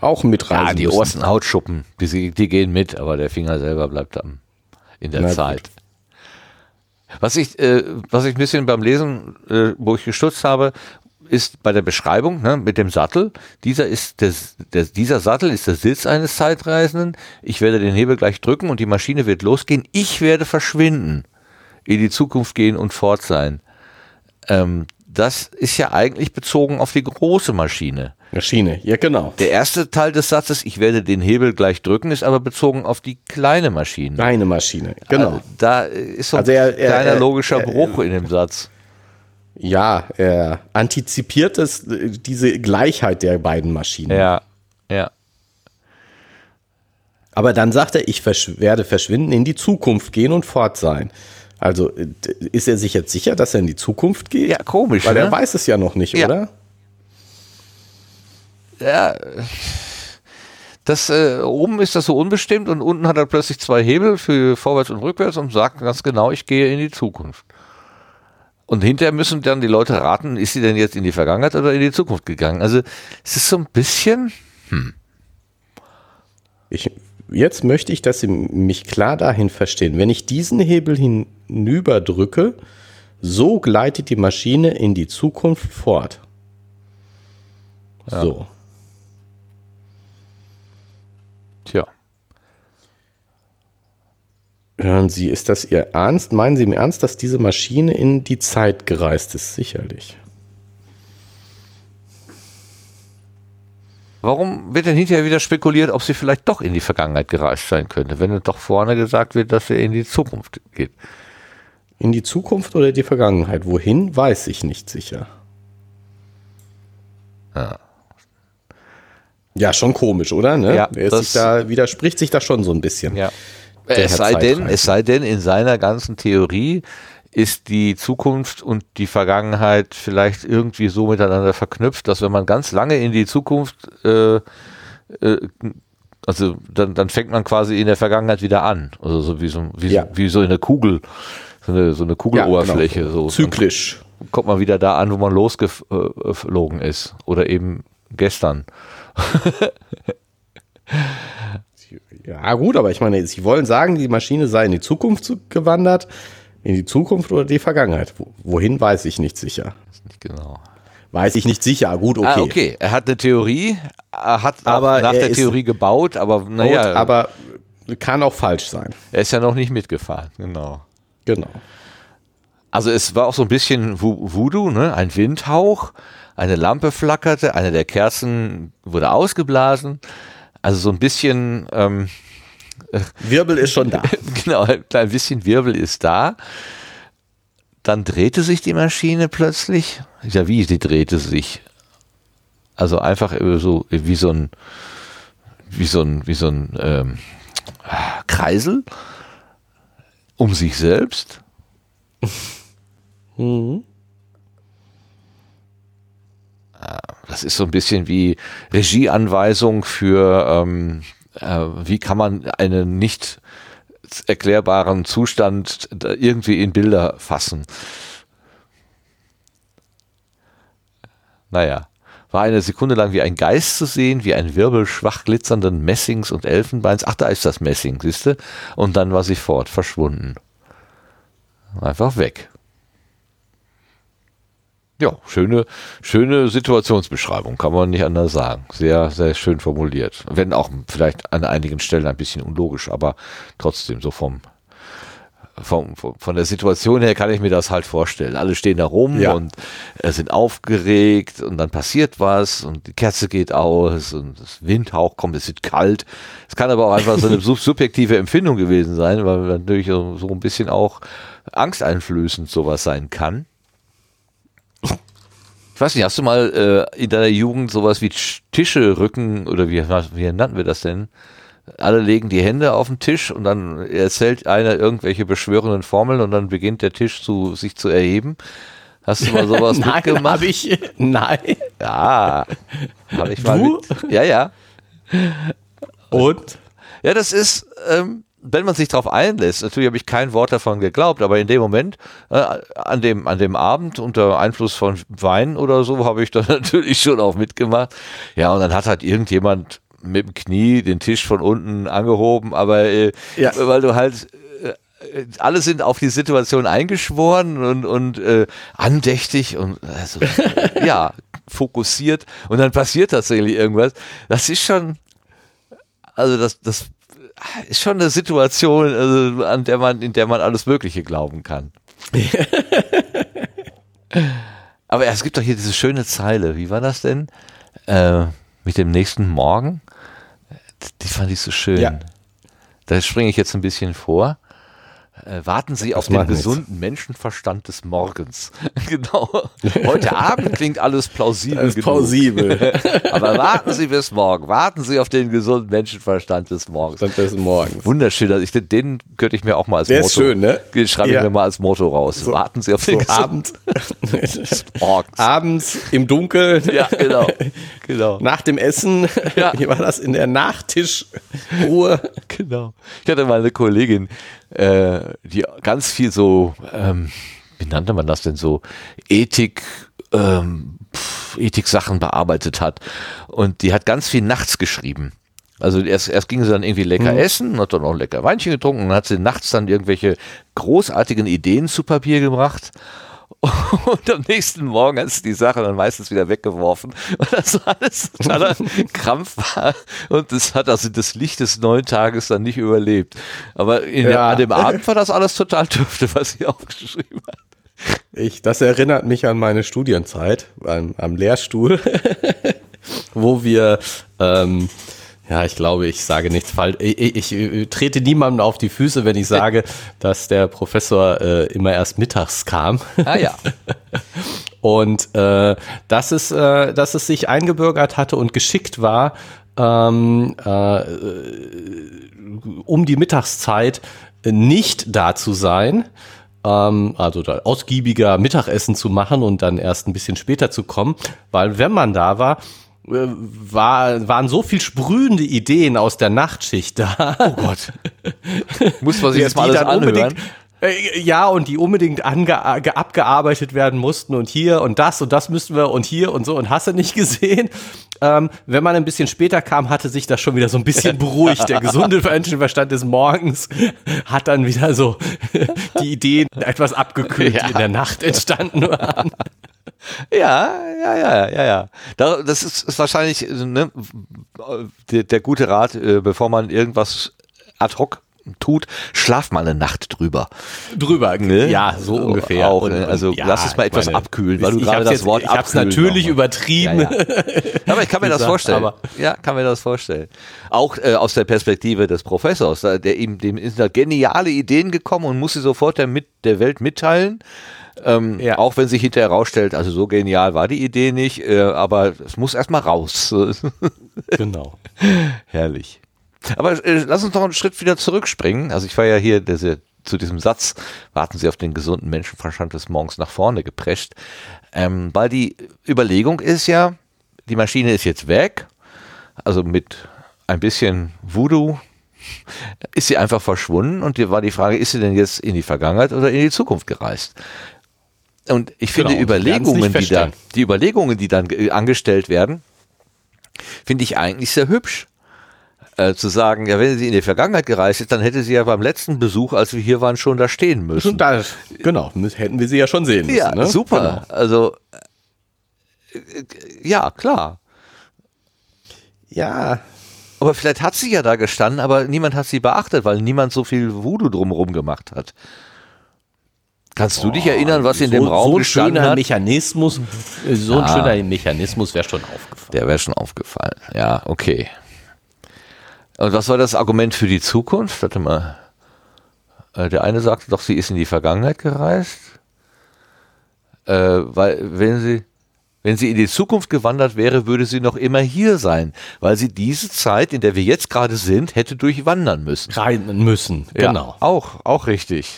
auch mitreisen Ja, die müssen. obersten Hautschuppen, die, die gehen mit, aber der Finger selber bleibt am, in der Na Zeit. Was ich, äh, was ich ein bisschen beim Lesen, äh, wo ich gestutzt habe, ist bei der Beschreibung ne, mit dem Sattel. Dieser ist der, der, dieser Sattel ist der Sitz eines Zeitreisenden. Ich werde den Hebel gleich drücken und die Maschine wird losgehen. Ich werde verschwinden, in die Zukunft gehen und fort sein. Ähm, das ist ja eigentlich bezogen auf die große Maschine. Maschine, ja genau. Der erste Teil des Satzes, ich werde den Hebel gleich drücken, ist aber bezogen auf die kleine Maschine. Kleine Maschine, genau. Also, da ist so Also ein er- er- kleiner er- logischer er- Bruch in dem Satz. Ja, er antizipiert es, diese Gleichheit der beiden Maschinen. Ja, ja. Aber dann sagt er, ich versch werde verschwinden, in die Zukunft gehen und fort sein. Also äh, ist er sich jetzt sicher, dass er in die Zukunft geht? Ja, komisch, Weil ne? er weiß es ja noch nicht, Ja. oder? Ja, das äh, oben ist das so unbestimmt und unten hat er plötzlich zwei Hebel für vorwärts und rückwärts und sagt ganz genau, ich gehe in die Zukunft. Und hinterher müssen dann die Leute raten, ist sie denn jetzt in die Vergangenheit oder in die Zukunft gegangen? Also es ist so ein bisschen, Ich, jetzt möchte ich, dass Sie mich klar dahin verstehen. Wenn ich diesen Hebel hinüber drücke, so gleitet die Maschine in die Zukunft fort. So. Hören Sie, ist das Ihr Ernst? Meinen Sie im Ernst, dass diese Maschine in die Zeit gereist ist? Sicherlich. Warum wird denn hinterher wieder spekuliert, ob sie vielleicht doch in die Vergangenheit gereist sein könnte, wenn doch vorne gesagt wird, dass sie in die Zukunft geht? In die Zukunft oder die Vergangenheit? Wohin, weiß ich nicht sicher. Ja. Ja, schon komisch, oder? Ne? Ja, er sich da, widerspricht sich da schon so ein bisschen. Ja. Der Es sei, denn, es sei denn, in seiner ganzen Theorie ist die Zukunft und die Vergangenheit vielleicht irgendwie so miteinander verknüpft, dass wenn man ganz lange in die Zukunft, äh, äh, also dann, dann fängt man quasi in der Vergangenheit wieder an. Also so wie so, wie, Ja. so, wie so in der Kugel, so eine, so eine Kugeloberfläche. genau. so. Zyklisch. Dann kommt man wieder da an, wo man losgeflogen ist. Oder eben gestern. [LAUGHS] Ja, gut, aber ich meine, Sie wollen sagen, die Maschine sei in die Zukunft zu- gewandert. In die Zukunft oder die Vergangenheit? Wo- Wohin, weiß ich nicht sicher. Nicht genau. Weiß ich nicht sicher. Gut, okay. Ah, okay. Er hat eine Theorie, er hat Aber nach er der Theorie gebaut, aber naja, aber kann auch falsch sein. er ist ja noch nicht mitgefahren. Genau. Genau. Also es war auch so ein bisschen Vo- Voodoo, ne? Ein Windhauch, eine Lampe flackerte, eine der Kerzen wurde ausgeblasen. Also so ein bisschen, ähm, Wirbel ist schon da. [LAUGHS] genau, ein klein bisschen Wirbel ist da. Dann drehte sich die Maschine plötzlich. Ja, wie sie drehte sich? Also einfach so wie so ein, wie so ein, wie so ein ähm, Kreisel um sich selbst. [LAUGHS] Das ist so ein bisschen wie Regieanweisung für, ähm, äh, wie kann man eine nicht erklärbaren Zustand irgendwie in Bilder fassen. Naja, war eine Sekunde lang wie ein Geist zu sehen, wie ein Wirbel schwach glitzernden Messings und Elfenbeins. Ach, da ist das Messing, siehste. Und dann war sie fort, verschwunden. Einfach weg. Ja, schöne, schöne Situationsbeschreibung, kann man nicht anders sagen. Sehr, sehr schön formuliert. Wenn auch vielleicht an einigen Stellen ein bisschen unlogisch, aber trotzdem so vom, vom, von der Situation her kann ich mir das halt vorstellen. Alle stehen da rum ja. und äh, sind aufgeregt und dann passiert was und die Kerze geht aus und das Windhauch kommt, es wird kalt. Es kann aber auch einfach so eine [LAUGHS] subjektive Empfindung gewesen sein, weil natürlich so, so ein bisschen auch angsteinflößend sowas sein kann. Ich weiß nicht, hast du mal äh, in deiner Jugend sowas wie Tische rücken oder wie, wie nannten wir das denn? Alle legen die Hände auf den Tisch und dann erzählt einer irgendwelche beschwörenden Formeln und dann beginnt der Tisch zu, sich zu erheben. Hast du mal [LAUGHS] sowas nein, mitgemacht? Hab ich, [LAUGHS] nein. Ja, habe ich mal. Du? Mit, ja, ja. Und? Ja, das ist, ähm, wenn man sich darauf einlässt, natürlich habe ich kein Wort davon geglaubt, aber in dem Moment, äh, an, dem, an dem Abend unter Einfluss von Wein oder so, habe ich dann [LAUGHS] natürlich schon auch mitgemacht. Ja, und dann hat halt irgendjemand mit dem Knie den Tisch von unten angehoben, aber äh, ja. weil du halt äh, alle sind auf die Situation eingeschworen und, und äh, andächtig und also, [LAUGHS] ja, fokussiert und dann passiert tatsächlich irgendwas. Das ist schon, also das, das ist schon eine Situation, also, an der man, in der man alles Mögliche glauben kann. [LAUGHS] Aber es gibt doch hier diese schöne Zeile. Wie war das denn? Äh, mit dem nächsten Morgen? Die fand ich so schön. Ja. Da springe ich jetzt ein bisschen vor. Äh, warten Sie das auf den gesunden nichts. Menschenverstand des Morgens. [LAUGHS] genau. Heute Abend klingt alles plausibel. Alles plausibel. [LAUGHS] Aber warten Sie bis morgen. Warten Sie auf den gesunden Menschenverstand des Morgens. Des Morgens. Wunderschön. Also ich, den könnte ich mir auch mal als Der Motto. Ist schön, ne? Schreibe ja. ich mir mal als Motto raus. So, warten Sie auf den so Abend. morgens. Abends im Dunkeln. Ja, genau. genau. Nach dem Essen. Ja. Wie war das? In der Nachtischruhe. Genau. Ich hatte mal eine Kollegin, äh, die ganz viel so, ähm, wie nannte man das denn so, Ethik, ähm, Ethik-Sachen bearbeitet hat. Und die hat ganz viel nachts geschrieben. Also erst, erst ging sie dann irgendwie lecker mhm. essen, hat dann auch lecker Weinchen getrunken und hat sie nachts dann irgendwelche großartigen Ideen zu Papier gebracht. Und am nächsten Morgen hat sie die Sache dann meistens wieder weggeworfen, weil das so alles totaler [LAUGHS] Krampf war. Und das hat also das Licht des neuen Tages dann nicht überlebt. Aber ja. der, an dem Abend war das alles total dürfte, was sie aufgeschrieben hat. Ich, das erinnert mich an meine Studienzeit am, am Lehrstuhl, [LAUGHS] wo wir ähm, ja, ich glaube, ich sage nichts falsch. Ich, ich, ich, trete niemandem auf die Füße, wenn ich sage, [LAUGHS] dass der Professor äh, immer erst mittags kam. Ah ja. [LAUGHS] und äh, dass, es, äh, dass es sich eingebürgert hatte und geschickt war, ähm, äh, um die Mittagszeit nicht da zu sein ähm, also da ausgiebiger Mittagessen zu machen und dann erst ein bisschen später zu kommen, weil wenn man da war, äh, war, waren so viel sprühende Ideen aus der Nachtschicht da. Oh Gott. Muss man sich jetzt mal alles anhören. Äh, ja, und die unbedingt ange, abgearbeitet werden mussten und hier und das und das müssten wir und hier und so und hast du nicht gesehen. Ähm, wenn man ein bisschen später kam, hatte sich das schon wieder so ein bisschen [LAUGHS] beruhigt. Der gesunde Menschenverstand des Morgens hat dann wieder so [LAUGHS] die Ideen etwas abgekühlt, ja. die in der Nacht entstanden waren. Ja, ja, ja, ja, ja. Das ist, ist wahrscheinlich ne, der, der, gute Rat, äh, bevor man irgendwas ad hoc tut, schlaf mal eine Nacht drüber. Drüber, ne? ja, so ungefähr. Auch, ne? also ja, lass es mal etwas meine, abkühlen, weil du gerade das Wort Ich habe es natürlich übertrieben. Ja, ja. Aber ich kann mir das vorstellen. Aber ja, kann mir das vorstellen. Auch äh, aus der Perspektive des Professors, der ihm dem ist da geniale Ideen gekommen und muss sie sofort der, mit, der Welt mitteilen. Ähm, ja. Auch wenn sich hinterher herausstellt, also so genial war die Idee nicht, äh, aber es muss erstmal raus. [LAUGHS] genau. Herrlich. Aber äh, lass uns noch einen Schritt wieder zurückspringen. Also ich war ja hier diese, zu diesem Satz, warten Sie auf den gesunden Menschenverstand des Morgens nach vorne geprescht. Ähm, weil die Überlegung ist ja, die Maschine ist jetzt weg, also mit ein bisschen Voodoo ist sie einfach verschwunden und war die Frage, ist sie denn jetzt in die Vergangenheit oder in die Zukunft gereist? Und ich finde Genau, Überlegungen, die da, die Überlegungen, die dann äh, angestellt werden, finde ich eigentlich sehr hübsch. Äh, zu sagen, ja, wenn sie in die Vergangenheit gereist ist, dann hätte sie ja beim letzten Besuch, als wir hier waren, schon da stehen müssen. Und da, genau, hätten wir sie ja schon sehen müssen. ja, ne? super. Also, äh, äh, ja, klar. Genau. Ja, Aber vielleicht hat sie ja da gestanden, aber niemand hat sie beachtet, weil niemand so viel Voodoo drumherum gemacht hat. Kannst du dich erinnern, was in dem so, Raum so ein schöner hat? Mechanismus, so ein Ah. schöner Mechanismus wäre schon aufgefallen. Der wäre schon aufgefallen. Ja, okay. Und was war das Argument für die Zukunft? Warte mal. Äh, Der eine sagte doch, sie ist in die Vergangenheit gereist. Äh, weil, wenn sie, wenn sie in die Zukunft gewandert wäre, würde sie noch immer hier sein, weil sie diese Zeit, in der wir jetzt gerade sind, hätte durchwandern müssen. Rein müssen, Ja, genau. auch, auch richtig.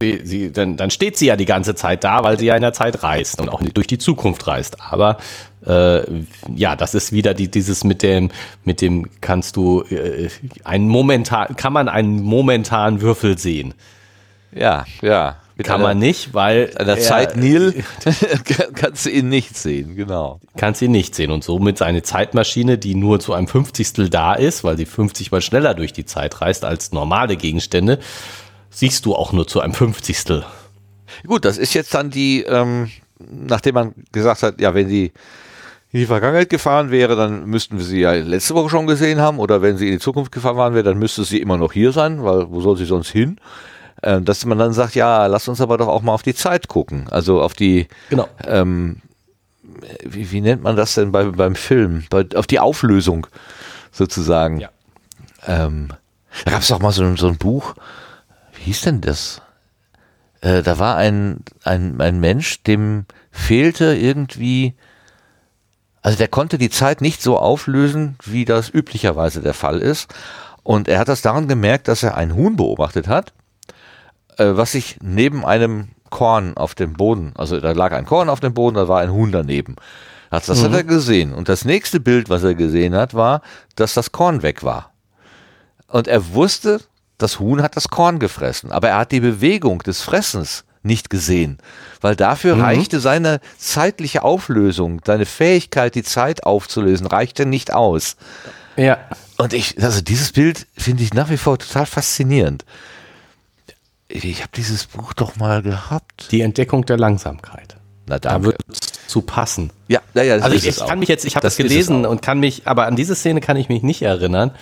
Sie, sie, dann, dann steht sie ja die ganze Zeit da, weil sie ja in der Zeit reist und auch durch die Zukunft reist. Aber äh, ja, das ist wieder die, dieses mit dem, mit dem kannst du äh, einen momentan, kann man einen momentanen Würfel sehen? Ja, ja. Mit Kann einer, man nicht, weil einer er- Zeit Nil [LAUGHS] [LAUGHS] kannst du ihn nicht sehen, genau. kannst ihn nicht sehen und somit seine Zeitmaschine, die nur zu einem Fünfzigstel da ist, weil sie 50 mal schneller durch die Zeit reist als normale Gegenstände, siehst du auch nur zu einem Fünfzigstel. Gut, das ist jetzt dann die, ähm, nachdem man gesagt hat, ja, wenn sie in die Vergangenheit gefahren wäre, dann müssten wir sie ja letzte Woche schon gesehen haben. Oder wenn sie in die Zukunft gefahren waren wäre, dann müsste sie immer noch hier sein, weil wo soll sie sonst hin? Ähm, dass man dann sagt, ja, lass uns aber doch auch mal auf die Zeit gucken. Also auf die, Genau. ähm, wie, wie nennt man das denn bei, beim Film? Bei, auf die Auflösung sozusagen. Ja. Ähm, da gab es doch mal so, so ein Buch, wie hieß denn das? Äh, da war ein, ein, ein Mensch, dem fehlte irgendwie, also der konnte die Zeit nicht so auflösen, wie das üblicherweise der Fall ist. Und er hat das daran gemerkt, dass er ein Huhn beobachtet hat, äh, was sich neben einem Korn auf dem Boden, also da lag ein Korn auf dem Boden, da war ein Huhn daneben. Das, das hat er gesehen. Und das nächste Bild, was er gesehen hat, war, dass das Korn weg war. Und er wusste, das Huhn hat das Korn gefressen, aber er hat die Bewegung des Fressens nicht gesehen, weil dafür reichte seine zeitliche Auflösung, seine Fähigkeit, die Zeit aufzulösen, reichte nicht aus. Ja. Und ich, also dieses Bild finde ich nach wie vor total faszinierend. Ich habe dieses Buch doch mal gehabt. Die Entdeckung der Langsamkeit. Na Da wird es zu passen. ja, ja, ja, das Also ist ich, ich kann mich jetzt, ich habe Das gelesen und kann mich, aber an diese Szene kann ich mich nicht erinnern.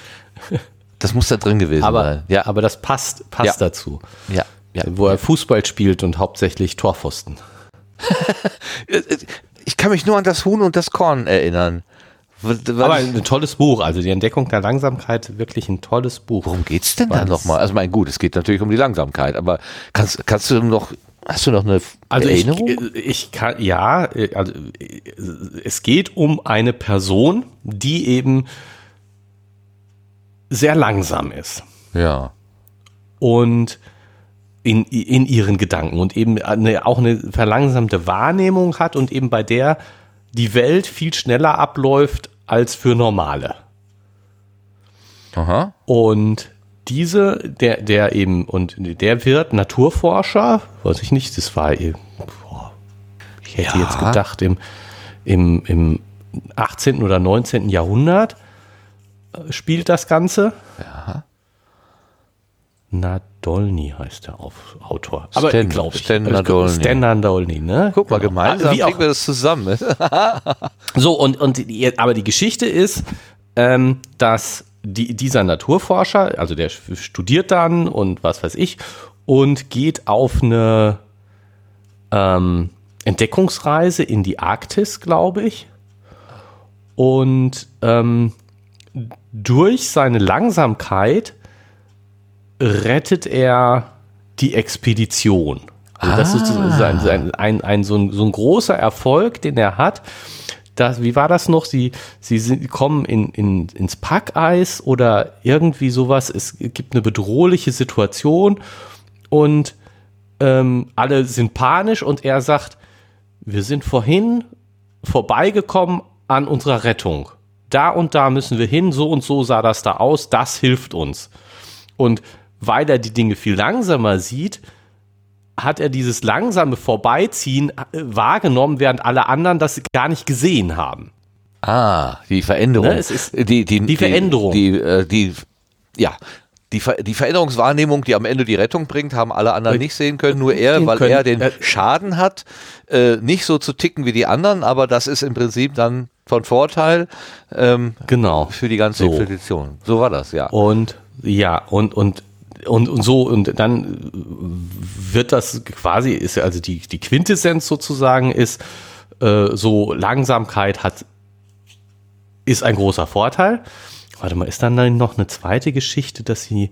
Das muss da drin gewesen Aber, sein. Ja, aber das passt, passt Ja. dazu. ja, ja. Wo er Fußball spielt und hauptsächlich Torpfosten. [LAUGHS] Ich kann mich nur an das Huhn und das Korn erinnern. Aber ich- ein tolles Buch, also die Entdeckung der Langsamkeit, wirklich ein tolles Buch. Worum geht's denn da nochmal? Also mein gut, es geht natürlich um die Langsamkeit, aber kannst, kannst du noch, hast du noch eine Also ich, Erinnerung? ich kann, ja, äh, also äh, es geht um eine Person, die eben sehr langsam ist ja. und in, in ihren Gedanken und eben eine, auch eine verlangsamte Wahrnehmung hat und eben bei der die Welt viel schneller abläuft als für normale. Aha. Und diese, der, der eben, und der wird Naturforscher, weiß ich nicht, das war, eh- boah, ich hätte Ja. jetzt gedacht, im, im, im 18. oder 19. Jahrhundert spielt das Ganze. Ja. Nadolny heißt der Auf Autor. Aber Stan- glaube ich. Stan Also, Nadolny. Stan Nadolny, ne? Guck mal, Genau. gemeinsam Wie kriegen wir das zusammen. [LAUGHS] So, und, und aber die Geschichte ist, ähm, dass die, dieser Naturforscher, also der studiert dann und was weiß ich, und geht auf eine ähm, Entdeckungsreise in die Arktis, glaube ich. Und ähm, durch seine Langsamkeit rettet er die Expedition. Also das ist so sein, sein, ein, ein, so, ein, so ein großer Erfolg, den er hat. Das, wie war das noch? Sie, sie sind, kommen in, in, ins Packeis oder irgendwie sowas. Es gibt eine bedrohliche Situation und ähm, alle sind panisch und er sagt, wir sind vorhin vorbeigekommen an unserer Rettung. Da und da müssen wir hin, so und so sah das da aus, das hilft uns. Und weil er die Dinge viel langsamer sieht, hat er dieses langsame Vorbeiziehen äh, wahrgenommen, während alle anderen das gar nicht gesehen haben. Ah, die Veränderung. Ne, die, die, die Veränderung. Die, die, äh, die, ja, die, Ver die Veränderungswahrnehmung, die am Ende die Rettung bringt, haben alle anderen nicht sehen können, nur er, Sehen weil können. er den Äh, Schaden hat, äh, nicht so zu ticken wie die anderen, aber das ist im Prinzip dann von Vorteil ähm, Genau. für die ganze So. Expedition. So war das, ja. Und ja, und, und, und, und so, und dann wird das quasi, ist also die, die Quintessenz sozusagen ist, äh, so Langsamkeit hat, ist ein großer Vorteil. Warte mal, ist dann, noch eine zweite Geschichte, dass sie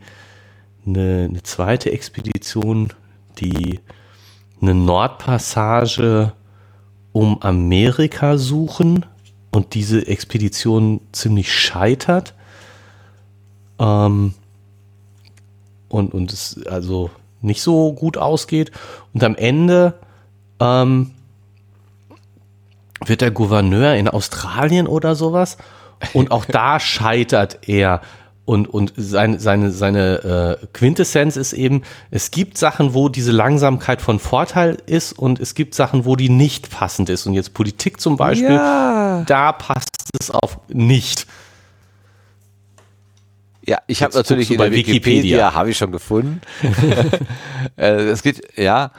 eine, eine zweite Expedition, die eine Nordpassage um Amerika suchen und diese Expedition ziemlich scheitert? ähm, und, und es also nicht so gut ausgeht. Und am Ende ähm, wird der Gouverneur in Australien oder sowas. Und auch da scheitert er. Und, und seine, seine, seine äh, Quintessenz ist eben, es gibt Sachen, wo diese Langsamkeit von Vorteil ist und es gibt Sachen, wo die nicht passend ist. Und jetzt Politik zum Beispiel, Ja. da passt es auf nicht. Ja, ich habe natürlich in der bei Wikipedia, Wikipedia. habe ich schon gefunden. [LAUGHS] äh, es geht, ja,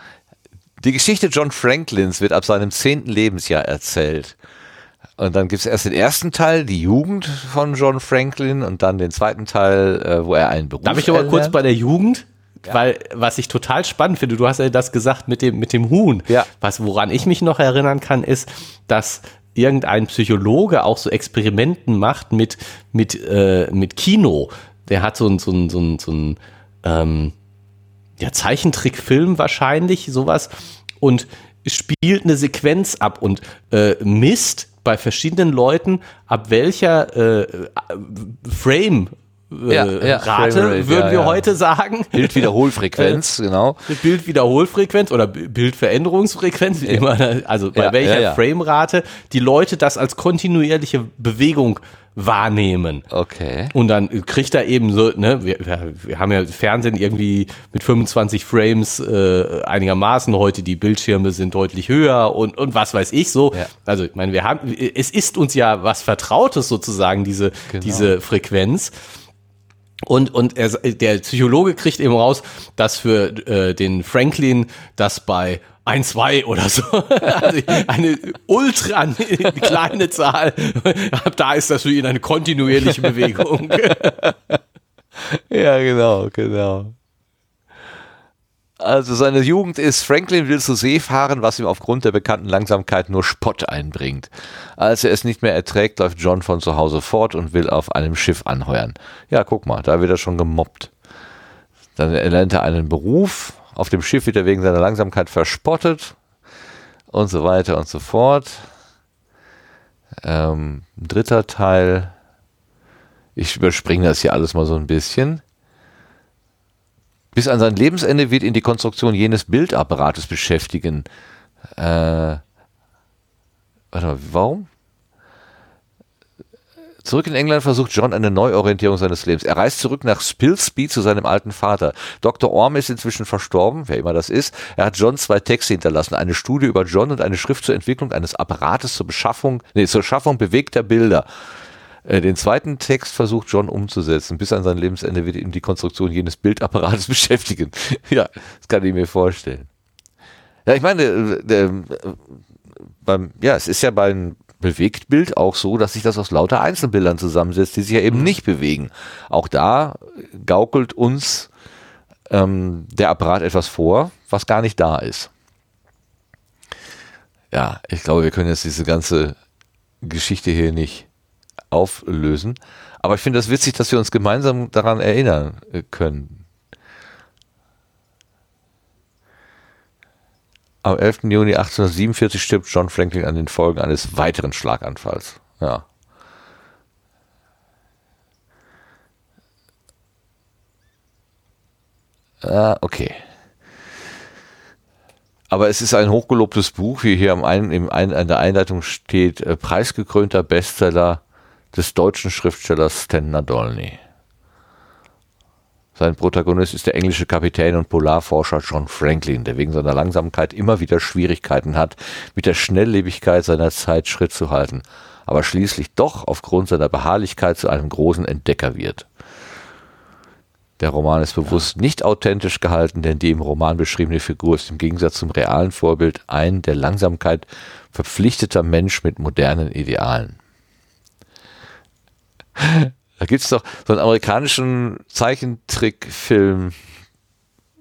die Geschichte John Franklins wird ab seinem zehnten Lebensjahr erzählt. Und dann gibt es erst den ersten Teil, die Jugend von John Franklin, und dann den zweiten Teil, äh, wo er einen Beruf Darf ich aber kurz bei der Jugend? Weil, was ich total spannend finde, du hast ja das gesagt mit dem, mit dem Huhn. Ja. Was, woran ich mich noch erinnern kann, ist, dass irgendein Psychologe auch so Experimenten macht mit, mit, äh, mit Kino. Der hat so ein, so ein, so ein, so ein ähm, ja, Zeichentrickfilm wahrscheinlich, sowas, und spielt eine Sequenz ab und äh, misst bei verschiedenen Leuten, ab welcher äh, Frame äh, Ja, ja, Rate, Framerate, würden ja, wir heute sagen. Bildwiederholfrequenz, genau. Bildwiederholfrequenz oder Bildveränderungsfrequenz, wie immer, also bei welcher ja. Framerate die Leute das als kontinuierliche Bewegung wahrnehmen. Okay. Und dann kriegt er eben so, ne, wir, wir, wir haben ja Fernsehen irgendwie mit 25 Frames äh, einigermaßen heute, die Bildschirme sind deutlich höher und, und was weiß ich so. Ja. Also ich meine, wir haben, es ist uns ja was Vertrautes sozusagen, diese, Genau. diese Frequenz. Und, und er, der Psychologe kriegt eben raus, dass für äh, den Franklin das bei 1, 2 oder so, [LAUGHS] also eine ultra [LAUGHS] kleine Zahl, ab da ist das für ihn eine kontinuierliche Bewegung. [LAUGHS] Ja, genau, genau. Also seine Jugend ist, Franklin will zur See fahren, was ihm aufgrund der bekannten Langsamkeit nur Spott einbringt. Als er es nicht mehr erträgt, läuft John von zu Hause fort und will auf einem Schiff anheuern. Ja, guck mal, da wird er schon gemobbt. Dann erlernt er einen Beruf, auf dem Schiff wird er wegen seiner Langsamkeit verspottet und so weiter und so fort. Ähm, dritter Teil, ich überspringe das hier alles mal so ein bisschen. Bis an sein Lebensende wird ihn die Konstruktion jenes Bildapparates beschäftigen. Äh, warte mal, warum? Zurück in England versucht John eine Neuorientierung seines Lebens. Er reist zurück nach Spilsby zu seinem alten Vater. Dr. Orm ist inzwischen verstorben, wer immer das ist. Er hat John zwei Texte hinterlassen, eine Studie über John und eine Schrift zur Entwicklung eines Apparates zur Beschaffung, nee, zur Schaffung bewegter Bilder. Äh, Den zweiten Text versucht John umzusetzen. Bis an sein Lebensende wird ihn die Konstruktion jenes Bildapparates [LAUGHS] beschäftigen. ja, das kann ich mir vorstellen. Ja, ich meine, äh, äh, beim, ja, es ist ja beim Bewegtbild auch so, dass sich das aus lauter Einzelbildern zusammensetzt, die sich ja eben nicht bewegen. Auch da gaukelt uns ähm, der Apparat etwas vor, was gar nicht da ist. Ja, ich glaube, wir können jetzt diese ganze Geschichte hier nicht auflösen. Aber ich finde das witzig, dass wir uns gemeinsam daran erinnern äh, können. Am 11. Juni 1847 stirbt John Franklin an den Folgen eines weiteren Schlaganfalls. Ja. Ah, okay. Aber es ist ein hochgelobtes Buch, wie hier am ein, im ein, an der Einleitung steht, äh, preisgekrönter Bestseller des deutschen Schriftstellers Stan Nadolny. Sein Protagonist ist der englische Kapitän und Polarforscher John Franklin, der wegen seiner Langsamkeit immer wieder Schwierigkeiten hat, mit der Schnelllebigkeit seiner Zeit Schritt zu halten, aber schließlich doch aufgrund seiner Beharrlichkeit zu einem großen Entdecker wird. Der Roman ist bewusst ja. nicht authentisch gehalten, denn die im Roman beschriebene Figur ist im Gegensatz zum realen Vorbild ein der Langsamkeit verpflichteter Mensch mit modernen Idealen. Da gibt es doch so einen amerikanischen Zeichentrickfilm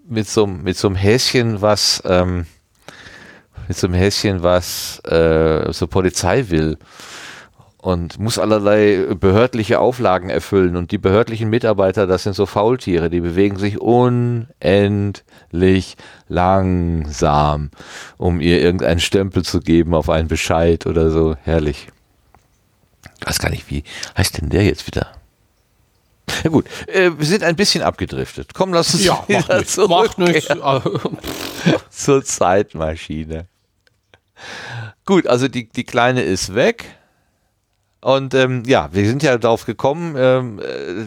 mit so, mit so einem Häschen, was ähm, mit so einem Häschen, was äh, zur Polizei will und muss allerlei behördliche Auflagen erfüllen. Und die behördlichen Mitarbeiter, das sind so Faultiere, die bewegen sich unendlich langsam, um ihr irgendeinen Stempel zu geben auf einen Bescheid oder so. Herrlich. Ich weiß gar nicht, wie heißt denn der jetzt wieder? Ja gut, äh, wir sind ein bisschen abgedriftet. Komm, lass uns ja, macht nichts, macht nichts. zur Zeitmaschine. Gut, also die, die Kleine ist weg. Und ähm, ja, wir sind ja darauf gekommen, ähm, äh,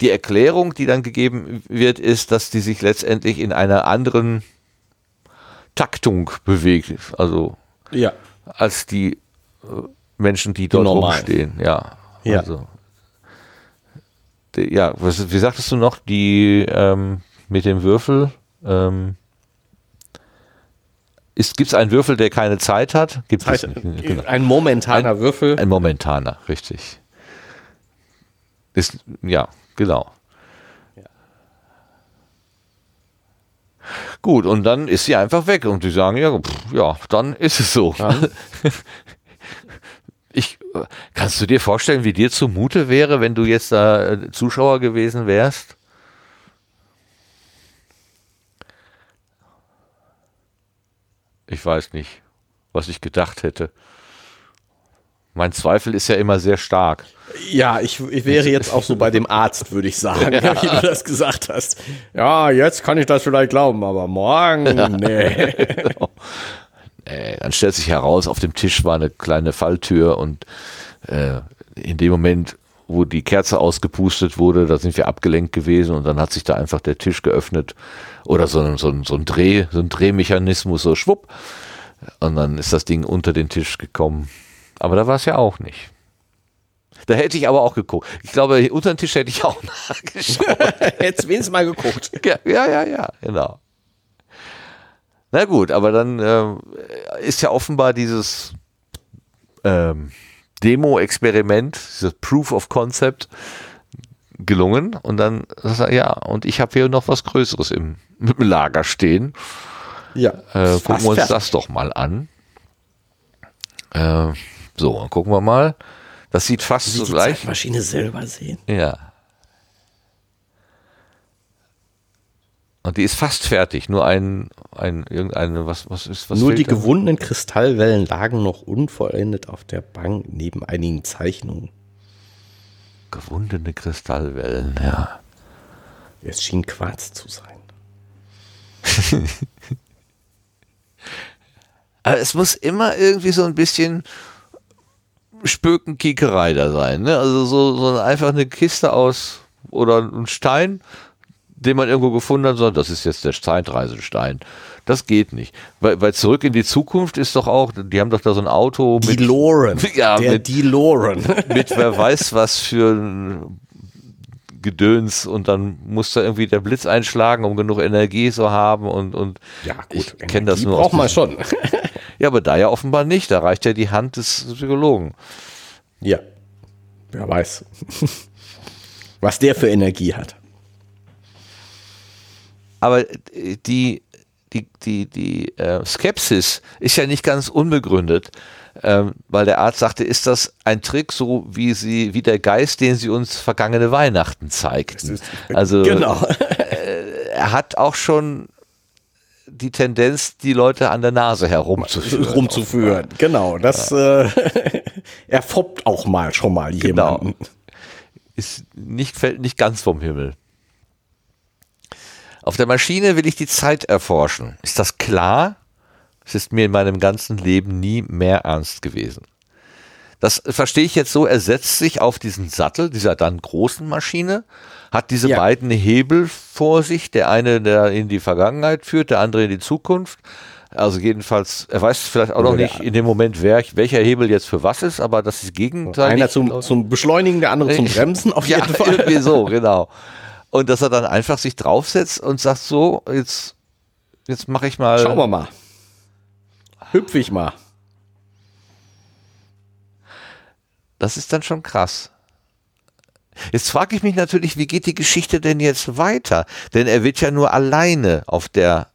die Erklärung, die dann gegeben wird, ist, dass die sich letztendlich in einer anderen Taktung bewegt. Also ja. als die äh, Menschen, die dort Normal. rumstehen. Ja. ja. Also ja, was, wie sagtest du noch, die ähm, mit dem Würfel? Ähm, Gibt es einen Würfel, der keine Zeit hat? Gibt es nicht. Genau. Ein momentaner ein, Würfel. Ein momentaner, richtig. Ist, ja, genau. Ja. Gut, und dann ist sie einfach weg und die sagen, ja, pff, ja, dann ist es so. Ich, [LAUGHS] kannst du dir vorstellen, wie dir zumute wäre, wenn du jetzt da äh, Zuschauer gewesen wärst? Ich weiß nicht, was ich gedacht hätte. Mein Zweifel ist ja immer sehr stark. Ja, ich, ich wäre jetzt auch so bei dem Arzt, würde ich sagen, [LAUGHS] ja. wie du das gesagt hast. Ja, jetzt kann ich das vielleicht glauben, aber morgen, [LAUGHS] nee. genau. Äh, dann stellt sich heraus, auf dem Tisch war eine kleine Falltür und äh, in dem Moment, wo die Kerze ausgepustet wurde, da sind wir abgelenkt gewesen und dann hat sich da einfach der Tisch geöffnet oder so ein, so ein, so ein Dreh, so ein Drehmechanismus, so schwupp. Und dann ist das Ding unter den Tisch gekommen. Aber da war es ja auch nicht. Da hätte ich aber auch geguckt. Ich glaube, unter den Tisch hätte ich auch [LAUGHS] nachgeschaut. Hättest wenigstens mal geguckt. Ja, ja, ja, ja, genau. Na gut, aber dann äh, ist ja offenbar dieses ähm, Demo-Experiment, dieses Proof of Concept gelungen. Und dann sagt er, ja, und ich habe hier noch was Größeres im, im Lager stehen. Ja. Äh, gucken wir uns fertig. das doch mal an. Äh, so, gucken wir mal. Das sieht fast Sie so gleich. Die Maschine selber sehen. Ja. Und die ist fast fertig. Nur ein, ein irgendeine, was, was ist, was Nur die da? gewundenen Kristallwellen lagen noch unvollendet auf der Bank neben einigen Zeichnungen. Gewundene Kristallwellen, ja. Es schien Quarz zu sein. [LAUGHS] Aber es muss immer irgendwie so ein bisschen Spökenkiekerei da sein. Ne? Also so, so einfach eine Kiste aus oder ein Stein den man irgendwo gefunden hat, sondern das ist jetzt der Zeitreisestein. Das geht nicht. Weil, weil zurück in die Zukunft ist doch auch, die haben doch da so ein Auto mit. DeLorean. [LAUGHS] Ja, der mit, DeLorean. [LAUGHS] Mit wer weiß was für Gedöns und dann muss da irgendwie der Blitz einschlagen, um genug Energie zu haben und, und ja, gut, ich kenne das nur. Braucht man schon. [LAUGHS] ja, aber da ja offenbar nicht. Da reicht ja die Hand des Psychologen. Ja. Wer weiß. was der für Energie hat. Aber die, die, die, die äh, Skepsis ist ja nicht ganz unbegründet, ähm, weil der Arzt sagte, ist das ein Trick, so wie sie, wie der Geist, den sie uns vergangene Weihnachten zeigt. Also genau. äh, er hat auch schon die Tendenz, die Leute an der Nase herumzuführen. Rumzuführen, genau. Das ja. äh, [LAUGHS] er foppt auch mal schon mal genau. jemanden. Ist nicht, fällt nicht ganz vom Himmel. Auf der Maschine will ich die Zeit erforschen. Ist das klar? Es ist mir in meinem ganzen Leben nie mehr ernst gewesen. Das verstehe ich jetzt so, er setzt sich auf diesen Sattel dieser dann großen Maschine, hat diese Ja. beiden Hebel vor sich, der eine, der in die Vergangenheit führt, der andere in die Zukunft. Also jedenfalls, er weiß vielleicht auch noch Oder nicht in dem Moment, wer, welcher Hebel jetzt für was ist, aber das ist gegenseitig. Einer zum, zum Beschleunigen, der andere zum Bremsen, auf [LAUGHS] ja, jeden Fall. irgendwie so, genau. Und dass er dann einfach sich draufsetzt und sagt so, jetzt, jetzt mache ich mal. Schauen wir mal. Hüpf ich mal. Das ist dann schon krass. Jetzt frage ich mich natürlich, wie geht die Geschichte denn jetzt weiter? Denn er wird ja nur alleine auf der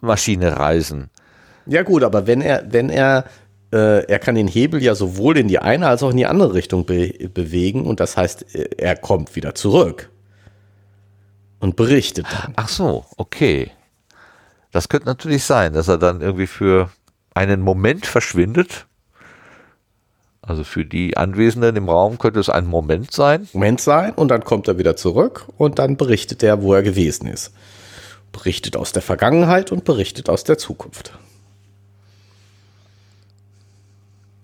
Maschine reisen. Ja gut, aber wenn er, wenn er, äh, er kann den Hebel ja sowohl in die eine als auch in die andere Richtung be bewegen und das heißt, äh, er kommt wieder zurück und berichtet dann. Ach so, okay. Das könnte natürlich sein, dass er dann irgendwie für einen Moment verschwindet. Also für die Anwesenden im Raum könnte es ein Moment sein. Moment sein und dann kommt er wieder zurück und dann berichtet er, wo er gewesen ist. Berichtet aus der Vergangenheit und berichtet aus der Zukunft.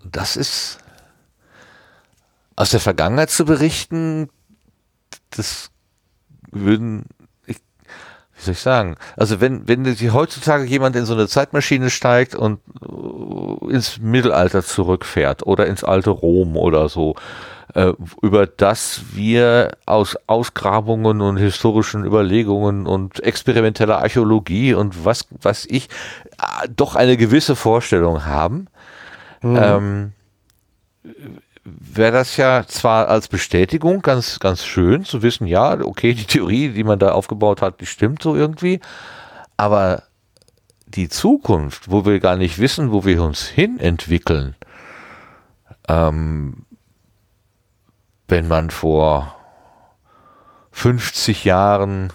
Das ist aus der Vergangenheit zu berichten, das würden, ich, wie soll ich sagen, also wenn, wenn heutzutage jemand in so eine Zeitmaschine steigt und äh, ins Mittelalter zurückfährt oder ins alte Rom oder so, äh, über das wir aus Ausgrabungen und historischen Überlegungen und experimenteller Archäologie und was weiß ich, äh, doch eine gewisse Vorstellung haben, ähm, wäre das ja zwar als Bestätigung ganz, ganz schön zu wissen, ja, okay, die Theorie, die man da aufgebaut hat, die stimmt so irgendwie, aber die Zukunft, wo wir gar nicht wissen, wo wir uns hin entwickeln, ähm, wenn man vor 50 Jahren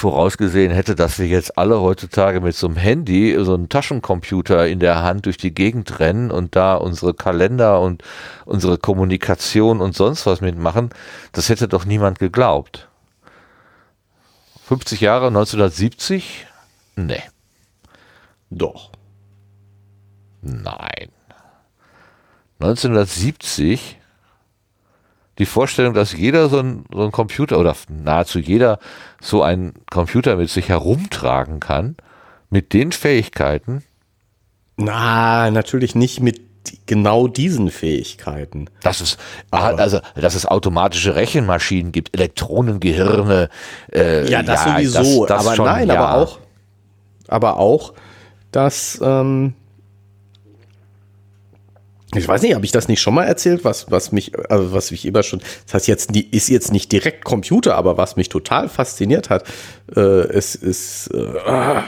vorausgesehen hätte, dass wir jetzt alle heutzutage mit so einem Handy, so einem Taschencomputer in der Hand durch die Gegend rennen und da unsere Kalender und unsere Kommunikation und sonst was mitmachen, das hätte doch niemand geglaubt. 50 Jahre, 1970? Nee, Doch. nein. 1970 die Vorstellung, dass jeder so ein, so ein Computer oder nahezu jeder so einen Computer mit sich herumtragen kann, mit den Fähigkeiten, Na, natürlich nicht mit genau diesen Fähigkeiten. dass es, Aber- also, dass es automatische Rechenmaschinen gibt, Elektronengehirne. Äh, Ja, das sowieso. das- das aber schon, nein, ja. aber auch, aber auch, dass, ähm, ich weiß nicht, habe ich das nicht schon mal erzählt, was, was mich, also was mich immer schon, das heißt jetzt, ist jetzt nicht direkt Computer, aber was mich total fasziniert hat, äh, es ist, äh, ah,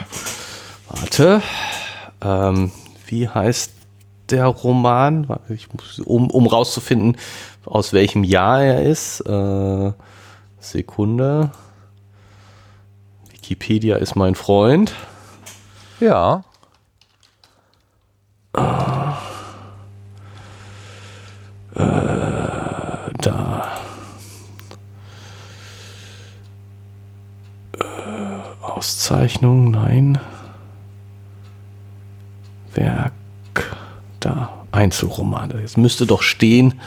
warte, ähm, wie heißt der Roman? Ich muss, um, um rauszufinden, aus welchem Jahr er ist, äh, Sekunde. Wikipedia ist mein Freund. Ja. Da. Äh, Auszeichnung, nein. Werk, da. Einzelromane. Jetzt müsste doch stehen.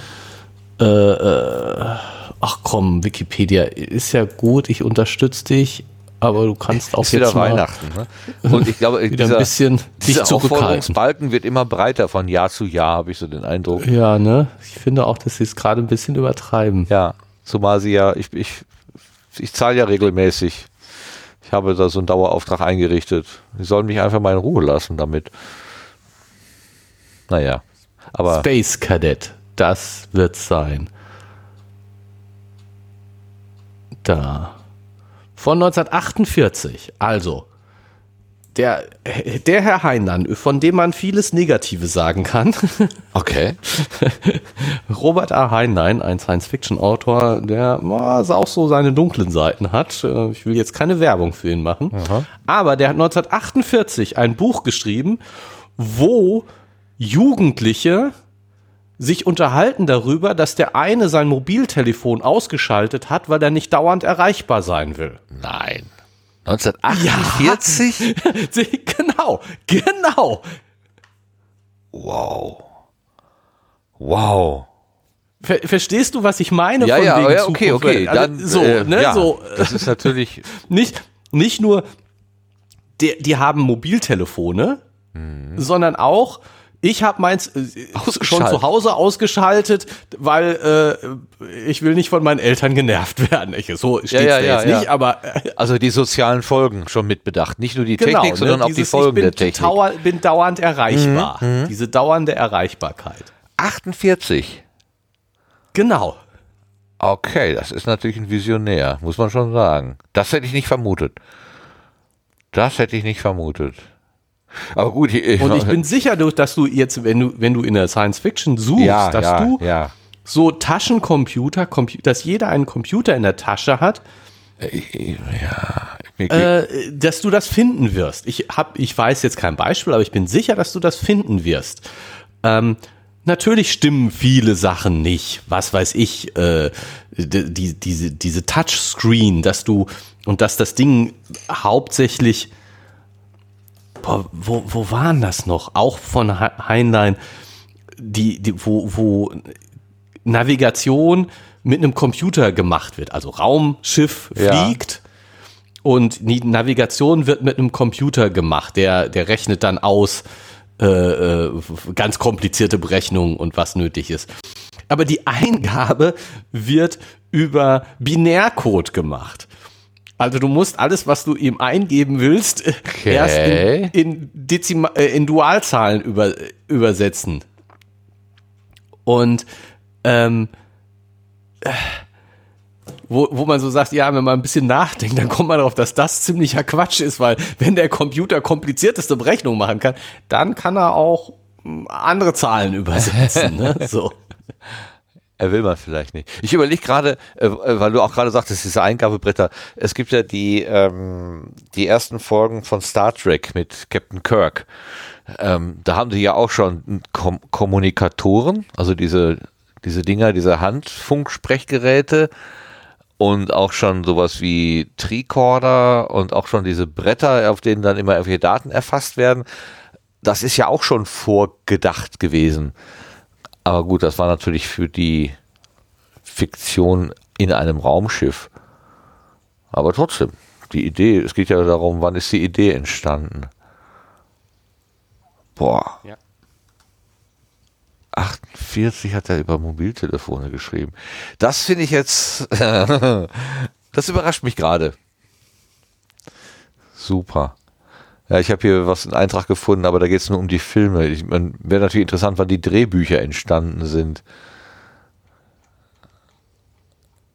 Äh, äh, ach komm, Wikipedia ist ja gut, ich unterstütze dich, aber du kannst auch Ist wieder jetzt mal Weihnachten. Ne? Und ich glaube, [LAUGHS] wieder dieser, ein bisschen dieser. Aufforderungsbalken wird immer breiter von Jahr zu Jahr, habe ich so den Eindruck. Ja, ne? Ich finde auch, dass sie es gerade ein bisschen übertreiben. Ja, zumal sie ja, ich, ich, ich zahle ja regelmäßig. Ich habe da so einen Dauerauftrag eingerichtet. Sie sollen mich einfach mal in Ruhe lassen damit. Naja, aber Space Cadet, das wird sein. Da. Von 1948. Also, der, der Herr Heinlein, von dem man vieles Negative sagen kann. [LAUGHS] okay. Robert A. Heinlein, ein Science-Fiction-Autor, der na, auch so seine dunklen Seiten hat. Äh, Ich will jetzt keine Werbung für ihn machen. Aber der hat 1948 ein Buch geschrieben, wo Jugendliche sich unterhalten darüber, dass der eine sein Mobiltelefon ausgeschaltet hat, weil er nicht dauernd erreichbar sein will. Nein. 1948? [LAUGHS] Sie- genau, genau. Wow. Wow. Ver verstehst du, was ich meine? Ja, von ja, wegen ja, okay, Zukunft? okay. Also, Dann, so, äh, ne, ja, so. Das ist natürlich. [LAUGHS] Nicht, nicht nur, die, die haben Mobiltelefone, sondern auch, ich habe meins äh, schon zu Hause ausgeschaltet, weil äh, ich will nicht von meinen Eltern genervt [LAUGHS] werden. Ich, so steht's ja, da ja, jetzt ja. nicht, aber äh, Also die sozialen Folgen schon mitbedacht. Nicht nur die genau, Technik, sondern ne, auch die dieses, Folgen ich bin der Technik. Mhm, Dauer, bin dauernd erreichbar. Diese dauernde Erreichbarkeit. 48. Genau. Okay, das ist natürlich ein Visionär, muss man schon sagen. Das hätte ich nicht vermutet. Das hätte ich nicht vermutet. Aber gut, ich, Und ich bin sicher, dass du jetzt, wenn du, wenn du in der Science Fiction suchst, ja, dass ja, du ja. so Taschencomputer, Compu dass jeder einen Computer in der Tasche hat, Mir- äh, dass du das finden wirst. Ich hab, ich weiß jetzt kein Beispiel, aber ich bin sicher, dass du das finden wirst. Ähm, natürlich stimmen viele Sachen nicht. Was weiß ich, äh, die, diese, diese Touchscreen, dass du und dass das Ding hauptsächlich boah, wo, wo waren das noch? Auch von He- Heinlein, die, die, wo, wo Navigation mit einem Computer gemacht wird. Also Raumschiff Ja. fliegt und die Navigation wird mit einem Computer gemacht. Der, der rechnet dann aus äh, äh, ganz komplizierte Berechnungen und was nötig ist. Aber die Eingabe wird über Binärcode gemacht. Also du musst alles, was du ihm eingeben willst, äh, erst in, in, Dezima äh, in Dualzahlen über, übersetzen. Und ähm, äh, wo, wo man so sagt, ja, wenn man ein bisschen nachdenkt, dann kommt man darauf, dass das ziemlicher Quatsch ist, weil wenn der Computer komplizierteste Berechnungen machen kann, dann kann er auch mh, andere Zahlen übersetzen. ne? [LAUGHS] So. Er will man vielleicht nicht. Ich überlege gerade, äh, weil du auch gerade sagtest, diese Eingabebretter. Es gibt ja die, ähm, die ersten Folgen von Star Trek mit Captain Kirk. Ähm, da haben die ja auch schon Kom Kommunikatoren, also diese, diese Dinger, diese Handfunksprechgeräte und auch schon sowas wie Tricorder und auch schon diese Bretter, auf denen dann immer irgendwelche Daten erfasst werden. Das ist ja auch schon vorgedacht gewesen. Aber gut, das war natürlich für die Fiktion in einem Raumschiff. Aber trotzdem, die Idee, es geht ja darum, wann ist die Idee entstanden? Boah. Ja. 48 hat er über Mobiltelefone geschrieben. Das finde ich jetzt, [LAUGHS] das überrascht mich gerade. Super. Ja, ich habe hier was, einen Eintrag gefunden, aber da geht es nur um die Filme. Wäre natürlich interessant, wann die Drehbücher entstanden sind.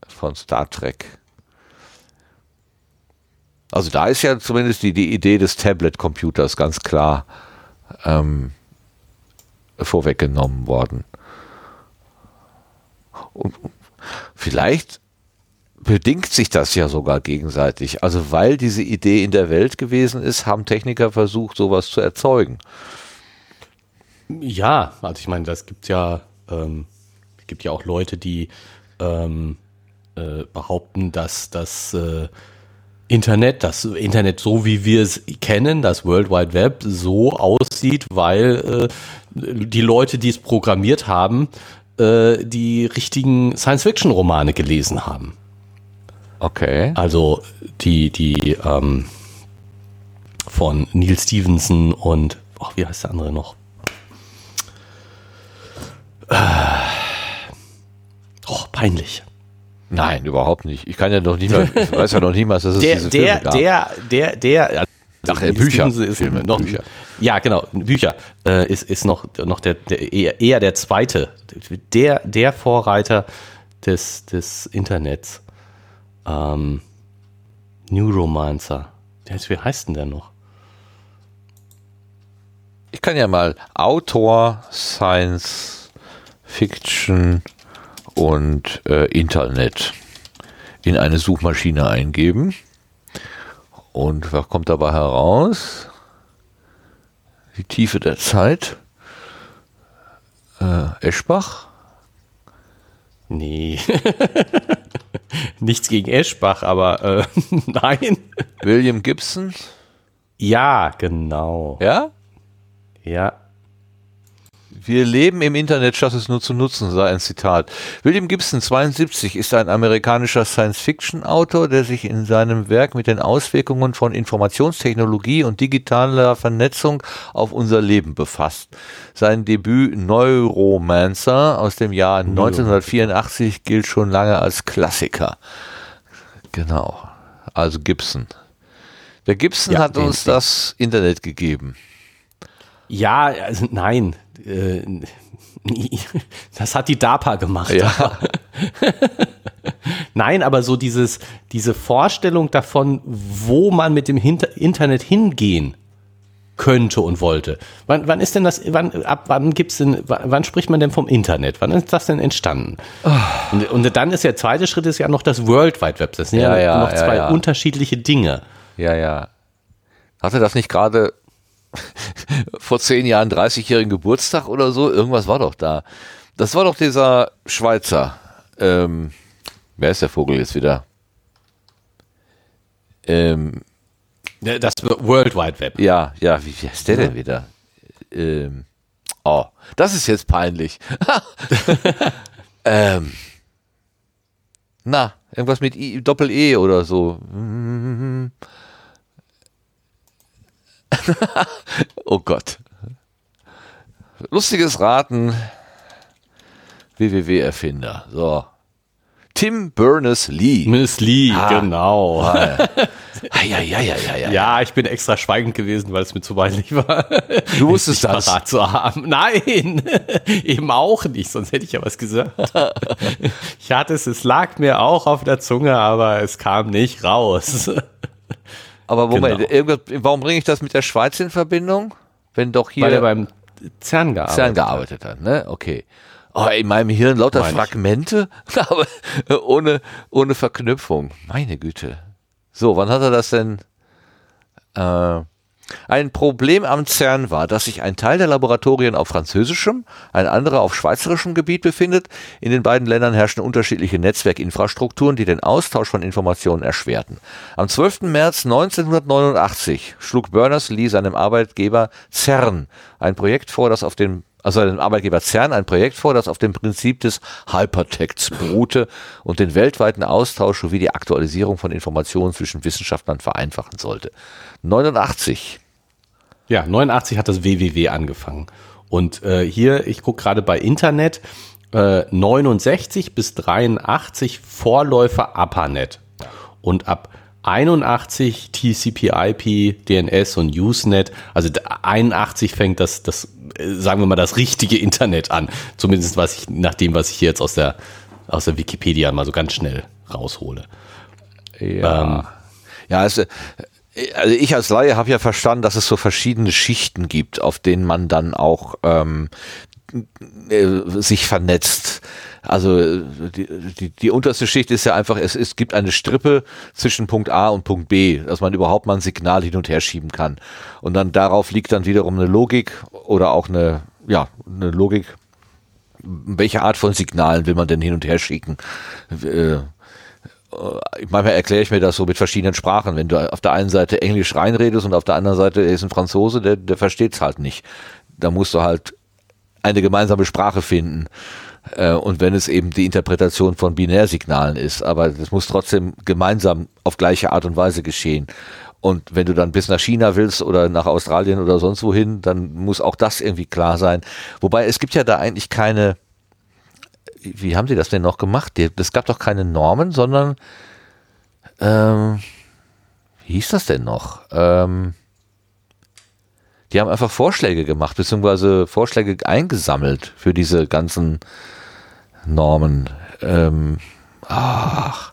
Von Star Trek. Also da ist ja zumindest die, die Idee des Tablet-Computers ganz klar ähm, vorweggenommen worden. Und vielleicht bedingt sich das ja sogar gegenseitig. Also weil diese Idee in der Welt gewesen ist, haben Techniker versucht, sowas zu erzeugen. Ja, also ich meine, das gibt ja, ähm, gibt ja auch Leute, die ähm, äh, behaupten, dass das äh, Internet, das Internet so wie wir es kennen, das World Wide Web so aussieht, weil äh, die Leute, die es programmiert haben, äh, die richtigen Science-Fiction-Romane gelesen haben. Okay. Also die, die ähm, von Neil Stevenson und, ach, wie heißt der andere noch? Äh, oh, peinlich. Nein, überhaupt nicht. Ich kann ja noch nicht mal, ich [LAUGHS] weiß ja noch niemals, dass es Der, diese der, Filme gab. der, der, der, Ach, äh, Bücher. Ist Filme, noch, Bücher. Ja, genau, Bücher äh, ist, ist noch, noch der, der eher, eher der zweite, der, der Vorreiter des, des Internets. Ähm, Neuromancer. Wie heißt denn der noch? Ich kann ja mal Autor, Science Fiction und äh, Internet in eine Suchmaschine eingeben. Und was kommt dabei heraus? Die Tiefe der Zeit. Äh, Eschbach. Nee. [LAUGHS] [LAUGHS] Nichts gegen Eschbach, aber äh, [LAUGHS] nein. William Gibson. Ja, genau. Ja? Ja. Wir leben im Internet, statt es nur zu nutzen, sei ein Zitat. William Gibson, 72, ist ein amerikanischer Science-Fiction-Autor, der sich in seinem Werk mit den Auswirkungen von Informationstechnologie und digitaler Vernetzung auf unser Leben befasst. Sein Debüt Neuromancer aus dem Jahr 1984 gilt schon lange als Klassiker. Genau. Also Gibson. Der Gibson Ja, hat uns das Internet gegeben. Ja, also nein. Äh, [LAUGHS] das hat die DARPA gemacht. Ja. [LAUGHS] Nein, aber so dieses, diese Vorstellung davon, wo man mit dem Hinter Internet hingehen könnte und wollte. Wann, wann ist denn das, wann, ab wann gibt's denn, wann, spricht man denn vom Internet? Wann ist das denn entstanden? Und, und dann ist der zweite Schritt ist ja noch das World Wide Web. Das sind ja, Ja, ja, noch ja, zwei unterschiedliche Dinge. Ja, ja. Hatte das nicht gerade [LAUGHS] vor zehn Jahren 30-jährigen Geburtstag oder so? Irgendwas war doch da. Das war doch dieser Schweizer. Ähm, wer ist der Vogel jetzt wieder? Ähm, Das World Wide Web. ja, ja, wie, wie heißt der denn wieder? Ähm, oh, das ist jetzt peinlich. [LAUGHS] ähm, na, irgendwas mit I, Doppel-E oder so. [LAUGHS] oh Gott. Lustiges Raten. www-Erfinder. So. Tim Berners-Lee. Miss Lee, Ah. genau. [LAUGHS] Ja, ja, ja, ja, ja, ja. Ja, ich bin extra schweigend gewesen, weil es mir zu peinlich war. Du wusstest [LAUGHS] das. parat zu haben. Nein, eben auch nicht, sonst hätte ich ja was gesagt. Ich hatte es, es lag mir auch auf der Zunge, aber es kam nicht raus. Aber Moment, Genau. irgendwas, warum bringe ich das mit der Schweiz in Verbindung? Wenn doch hier Weil er beim CERN gearbeitet CERN gearbeitet hat, ne? Okay. Oh, in meinem Hirn lauter Meine. Fragmente, [LAUGHS] aber ohne, ohne Verknüpfung. Meine Güte. So, wann hat er das denn? Äh, ein Problem am CERN war, dass sich ein Teil der Laboratorien auf französischem, ein anderer auf schweizerischem Gebiet befindet. In den beiden Ländern herrschen unterschiedliche Netzwerkinfrastrukturen, die den Austausch von Informationen erschwerten. Am 12. März 1989 schlug Berners-Lee seinem Arbeitgeber CERN ein Projekt vor, das auf dem also seinem Arbeitgeber CERN ein Projekt vor, das auf dem Prinzip des Hypertexts beruhte und den weltweiten Austausch sowie die Aktualisierung von Informationen zwischen Wissenschaftlern vereinfachen sollte. 89. Ja, 89 hat das WWW angefangen. Und äh, hier, ich gucke gerade bei Internet, äh, 69 bis 83 Vorläufer ARPANET. Und ab 81 TCP/IP, DNS und Usenet. Also d- 81 fängt das, das, äh, sagen wir mal, das richtige Internet an. Zumindest was ich, nach dem, was ich hier jetzt aus der, aus der Wikipedia mal so ganz schnell raushole. Ja. ja, es, äh, also ich als Laie habe ja verstanden, dass es so verschiedene Schichten gibt, auf denen man dann auch ähm, äh, sich vernetzt. Also äh, die, die, die unterste Schicht ist ja einfach, es, es gibt eine Strippe zwischen Punkt A und Punkt B, dass man überhaupt mal ein Signal hin und her schieben kann. Und dann darauf liegt dann wiederum eine Logik oder auch eine, ja, eine Logik. Welche Art von Signalen will man denn hin und her schicken? Äh, manchmal erkläre ich mir das so mit verschiedenen Sprachen. Wenn du auf der einen Seite Englisch reinredest und auf der anderen Seite ist ein Franzose, der, der versteht es halt nicht. Da musst du halt eine gemeinsame Sprache finden. Äh, Und wenn es eben die Interpretation von Binärsignalen ist, aber das muss trotzdem gemeinsam auf gleiche Art und Weise geschehen. Und wenn du dann bis nach China willst oder nach Australien oder sonst wohin, dann muss auch das irgendwie klar sein. Wobei es gibt ja da eigentlich keine, wie haben sie das denn noch gemacht? Es gab doch keine Normen, sondern ähm, wie hieß das denn noch? Ähm, die haben einfach Vorschläge gemacht, beziehungsweise Vorschläge eingesammelt für diese ganzen Normen. Ähm, ach,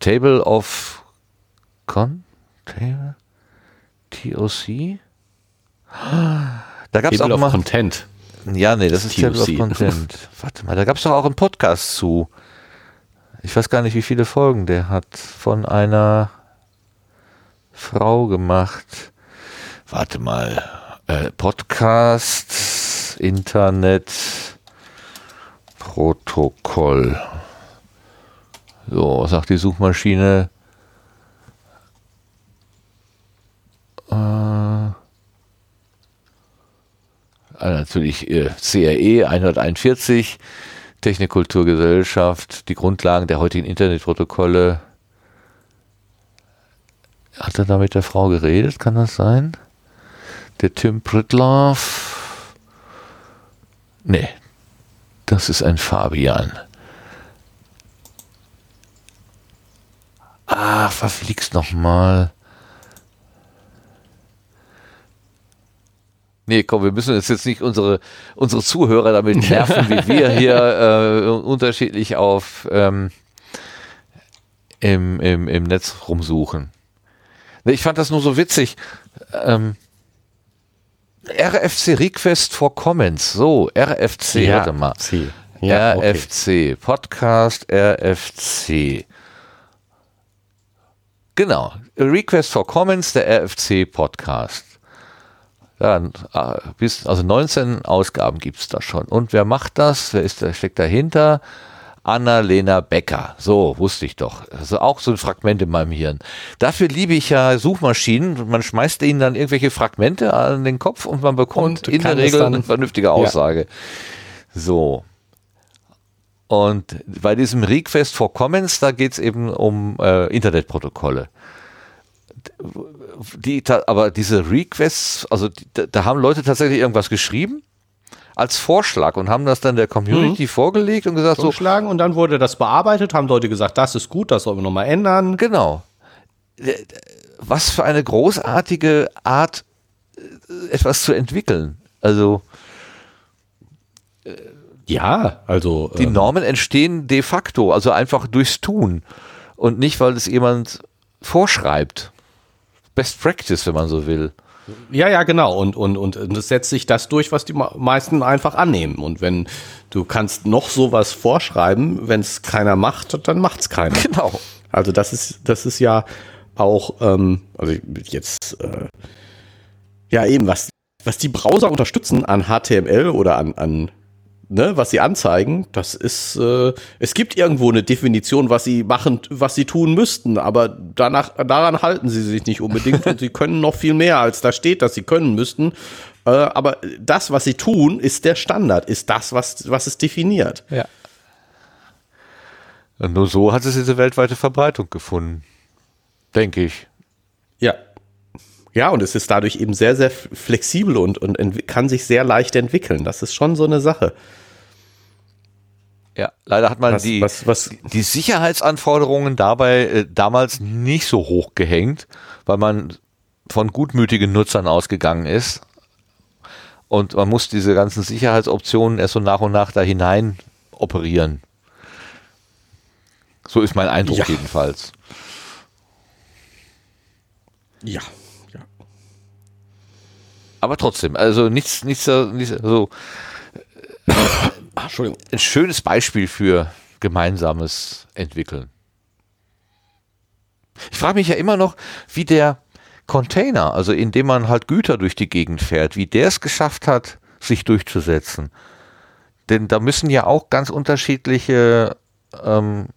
Table of Con? Table? TOC? Da gab es Table auch of mal. Content. Ja, nee, das ist Table of TOC. Content. [LAUGHS] Warte mal, da gab es doch auch einen Podcast zu. Ich weiß gar nicht, wie viele Folgen der hat. Von einer Frau gemacht. Warte mal. Äh, Podcast, Internet, Protokoll. So, sagt die Suchmaschine? Äh, äh, natürlich äh, CRE 141, Technikkulturgesellschaft, die Grundlagen der heutigen Internetprotokolle. Hat er da mit der Frau geredet? Kann das sein? Der Tim Pritloff? Nee, das ist ein Fabian. Ah, verfliegst noch mal. Nee, komm, wir müssen jetzt, nicht unsere, unsere Zuhörer damit [LAUGHS] nerven, wie wir hier äh, unterschiedlich auf ähm, im, im, im Netz rumsuchen. Ich fand das nur so witzig. Ähm, RFC Request for Comments. So, RFC, ja, warte mal. Ja, RFC, okay. Podcast RFC. Genau, Request for Comments, der RFC Podcast. Ja, äh, bis, also 19 Ausgaben gibt es da schon. Und wer macht das? Wer ist, wer steckt dahinter? Anna-Lena Becker. So, wusste ich doch. Also auch so ein Fragment in meinem Hirn. Dafür liebe ich ja Suchmaschinen. Man schmeißt ihnen dann irgendwelche Fragmente an den Kopf und man bekommt und in der Regel eine vernünftige Aussage. Ja. So. Und bei diesem Request for Comments, da geht es eben um äh, Internetprotokolle die, aber diese Requests, also die, da haben Leute tatsächlich irgendwas geschrieben als Vorschlag und haben das dann der Community mhm. vorgelegt und gesagt so. und dann wurde das bearbeitet, haben Leute gesagt, das ist gut, das sollen wir nochmal ändern. Genau. Was für eine großartige Art, äh, etwas zu entwickeln. Also. Ja, also. Die ähm, Normen entstehen de facto, also einfach durchs Tun und nicht, weil es jemand vorschreibt. Best Practice, wenn man so will. Ja, ja, genau. Und, und, und es setzt sich das durch, was die meisten einfach annehmen. Und wenn du kannst noch sowas vorschreiben, wenn es keiner macht, dann macht es keiner. Genau. Also das ist, das ist ja auch, ähm, also jetzt, äh, ja eben, was, was die Browser unterstützen an HTML oder an, an ne, was sie anzeigen, das ist, äh, es gibt irgendwo eine Definition, was sie machen, was sie tun müssten, aber danach, daran halten sie sich nicht unbedingt und sie [LAUGHS] können noch viel mehr, als da steht, dass sie können müssten. Äh, aber das, was sie tun, ist der Standard, ist das, was, was es definiert. Ja. Und nur so hat es diese weltweite Verbreitung gefunden. Denke ich. Ja, ja, und es ist dadurch eben sehr, sehr flexibel und, und kann sich sehr leicht entwickeln. Das ist schon so eine Sache. Ja, leider hat man was, die, was, was? die Sicherheitsanforderungen dabei äh, damals nicht so hoch gehängt, weil man von gutmütigen Nutzern ausgegangen ist. Und man muss diese ganzen Sicherheitsoptionen erst so nach und nach da hinein operieren. So ist mein Eindruck ja. jedenfalls. Ja, aber trotzdem, also nichts, nichts, nichts so. Entschuldigung. Ein schönes Beispiel für gemeinsames Entwickeln. Ich frage mich ja immer noch, wie der Container, also in dem man halt Güter durch die Gegend fährt, wie der es geschafft hat, sich durchzusetzen. Denn da müssen ja auch ganz unterschiedliche ähm,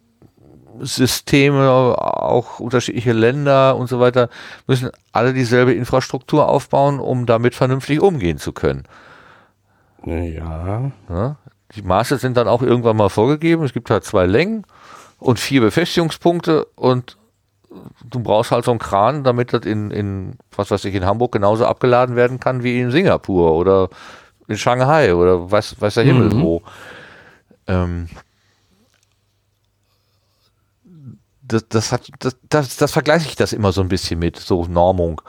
Systeme, auch unterschiedliche Länder und so weiter, müssen alle dieselbe Infrastruktur aufbauen, um damit vernünftig umgehen zu können. Ja. ja. Die Maße sind dann auch irgendwann mal vorgegeben. Es gibt halt zwei Längen und vier Befestigungspunkte und du brauchst halt so einen Kran, damit das in, in, was weiß ich, in Hamburg genauso abgeladen werden kann wie in Singapur oder in Shanghai oder weiß, weiß der Himmel mhm. wo. Ähm, das, das, hat, das, das, das vergleiche ich das immer so ein bisschen mit, so Normung,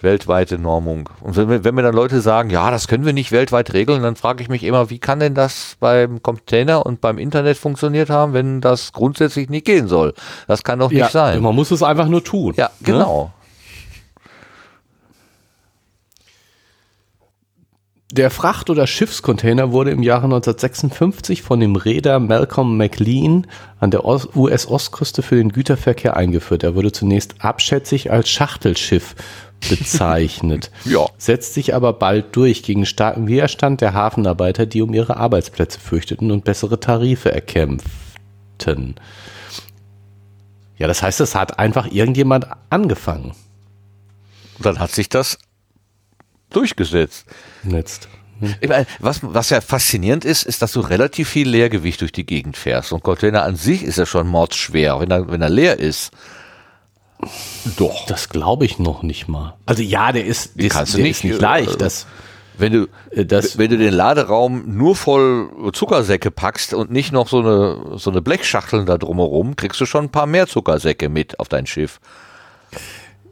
weltweite Normung. Und wenn, wenn mir dann Leute sagen, ja, das können wir nicht weltweit regeln, dann frage ich mich immer, wie kann denn das beim Container und beim Internet funktioniert haben, wenn das grundsätzlich nicht gehen soll? Das kann doch nicht ja, sein. Man muss es einfach nur tun. Ja, ne? genau. Ne? Der Fracht- oder Schiffscontainer wurde im Jahre 1956 von dem Reeder Malcolm McLean an der US-Ostküste für den Güterverkehr eingeführt. Er wurde zunächst abschätzig als Schachtelschiff bezeichnet, [LAUGHS] ja. setzt sich aber bald durch gegen starken Widerstand der Hafenarbeiter, die um ihre Arbeitsplätze fürchteten und bessere Tarife erkämpften. Ja, das heißt, es hat einfach irgendjemand angefangen. Und dann hat sich das durchgesetzt. Netzt. Ich meine, was, was ja faszinierend ist, ist, dass du relativ viel Leergewicht durch die Gegend fährst. Und Container an sich ist ja schon mordsschwer, wenn er, wenn er leer ist. Doch. Das glaube ich noch nicht mal. Also ja, der ist, ist, kannst du der nicht, ist nicht äh, leicht. Das, Wenn du, Äh, das- wenn du den Laderaum nur voll Zuckersäcke packst und nicht noch so eine, so eine Blechschachteln da drumherum, kriegst du schon ein paar mehr Zuckersäcke mit auf dein Schiff.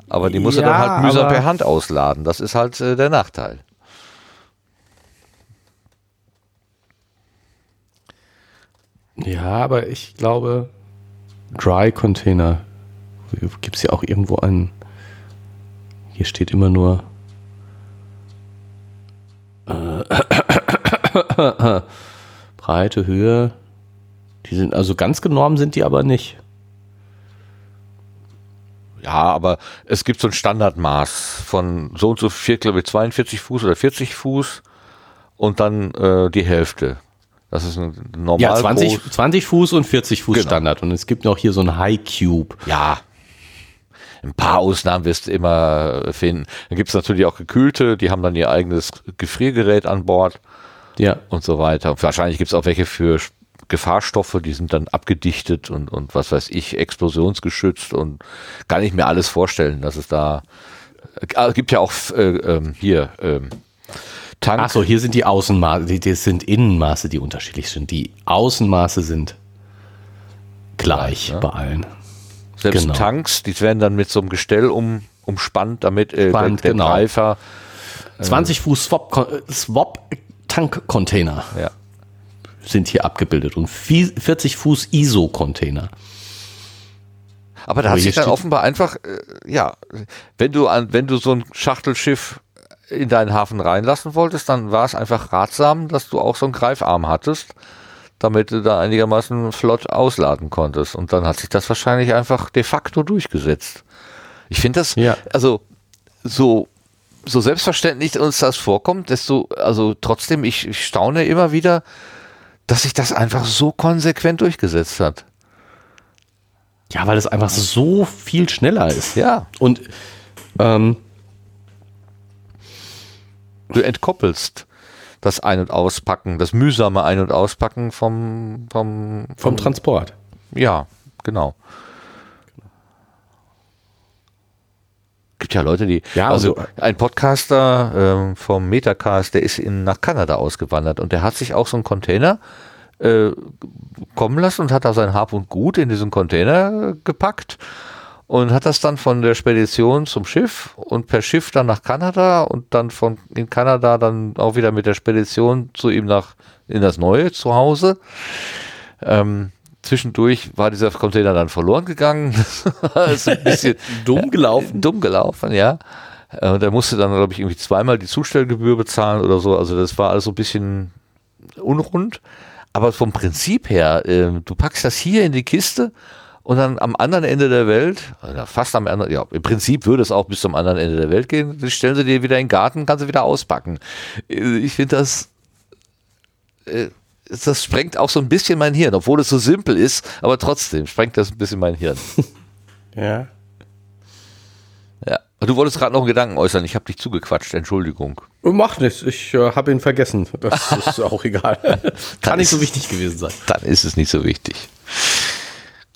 Aber die musst du Ja, dann halt mühsam per Hand ausladen. Das ist halt äh, der Nachteil. ja, aber ich glaube, Dry Container. Gibt es ja auch irgendwo einen. Hier steht immer nur. Äh, [COUGHS] Breite, Höhe. Die sind also ganz genormt sind die aber nicht. Ja, aber es gibt so ein Standardmaß von so und so viel, glaube ich, 42 Fuß oder 40 Fuß und dann äh, die Hälfte. Das ist ein normal Ja, 20, groß. 20 Fuß und 40 Fuß Genau. Standard. Und es gibt noch hier so ein High Cube. Ja. Ein paar Ausnahmen wirst du immer finden. Dann gibt es natürlich auch gekühlte, die haben dann ihr eigenes Gefriergerät an Bord Ja. und so weiter. Wahrscheinlich gibt es auch welche für Gefahrstoffe, die sind dann abgedichtet und, und was weiß ich, explosionsgeschützt und kann ich mir alles vorstellen, dass es da äh, gibt ja auch äh, ähm, hier ähm, Tank. Ach so, hier sind die Außenmaße, die, das sind Innenmaße, die unterschiedlich sind. Die Außenmaße sind gleich Gleich, ne? bei allen. Selbst genau. Tanks, die werden dann mit so einem Gestell um, umspannt, damit äh, Spannt, der, der genau. Greifer 20 Fuß Swap, Swap ja, sind hier abgebildet und vi- 40 Fuß ISO-Container. Aber da hat sich dann offenbar einfach, äh, ja, wenn du an, wenn du so ein Schachtelschiff in deinen Hafen reinlassen wolltest, dann war es einfach ratsam, dass du auch so einen Greifarm hattest, damit du da einigermaßen flott ausladen konntest. Und dann hat sich das wahrscheinlich einfach de facto durchgesetzt. Ich finde das, Ja. also so, so selbstverständlich uns das vorkommt, desto, also trotzdem, ich, ich staune immer wieder, dass sich das einfach so konsequent durchgesetzt hat. Ja, weil es einfach so viel schneller ist. Ja. Und ähm, Du entkoppelst das Ein- und Auspacken, das mühsame Ein- und Auspacken vom, vom, vom Transport. ja, genau. Gibt ja Leute, die, Ja, also also- ein Podcaster ähm, vom Metacast, der ist in, nach Kanada ausgewandert und der hat sich auch so einen Container äh, kommen lassen und hat da sein Hab und Gut in diesen Container gepackt und hat das dann von der Spedition zum Schiff und per Schiff dann nach Kanada und dann von in Kanada dann auch wieder mit der Spedition zu ihm nach in das neue Zuhause. Ähm, zwischendurch war dieser Container dann verloren gegangen. [LAUGHS] das ist ein bisschen [LAUGHS] Dumm gelaufen. dumm gelaufen, ja. Äh, Und er musste dann, glaube ich, irgendwie zweimal die Zustellgebühr bezahlen oder so. Also das war alles so ein bisschen unrund. Aber vom Prinzip her, äh, du packst das hier in die Kiste und dann am anderen Ende der Welt, fast am anderen, ja, im Prinzip würde es auch bis zum anderen Ende der Welt gehen, dann stellen sie dir wieder in den Garten, kannst du wieder auspacken. Äh, Ich finde das, äh, das sprengt auch so ein bisschen mein Hirn, obwohl es so simpel ist, aber trotzdem sprengt das ein bisschen mein Hirn. [LAUGHS] Ja. Ja. Du wolltest gerade noch einen Gedanken äußern, ich habe dich zugequatscht, Entschuldigung. Macht nichts, ich äh, habe ihn vergessen. Das [LAUGHS] ist auch egal. [LAUGHS] Kann nicht so wichtig gewesen sein. Dann ist es nicht so wichtig.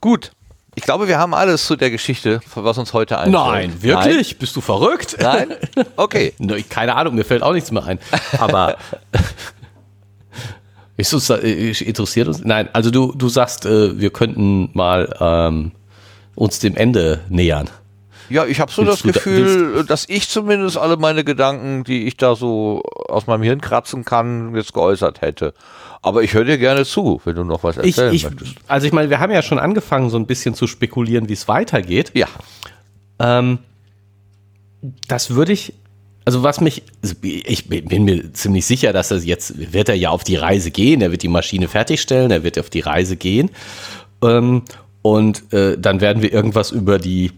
Gut. Ich glaube, wir haben alles zu der Geschichte, was uns heute einfällt. Nein, wirklich? Bist du verrückt? Nein? Nein? Okay. Ne, Keine Ahnung, mir fällt auch nichts mehr ein. Aber ist uns, da- äh, interessiert uns? Nein, also du, du sagst, äh, wir könnten mal ähm, uns dem Ende nähern. Ja, ich habe so Willst das du da- Gefühl, dass ich zumindest alle meine Gedanken, die ich da so aus meinem Hirn kratzen kann, jetzt geäußert hätte. Aber ich höre dir gerne zu, wenn du noch was Ich, erzählen ich, möchtest. also ich meine, wir haben ja schon angefangen, so ein bisschen zu spekulieren, wie es weitergeht. Ja. Ähm, das würde ich, also was mich, also ich bin mir ziemlich sicher, dass er jetzt, wird er ja auf die Reise gehen, er wird die Maschine fertigstellen, er wird auf die Reise gehen. Ähm, und äh, dann werden wir irgendwas über die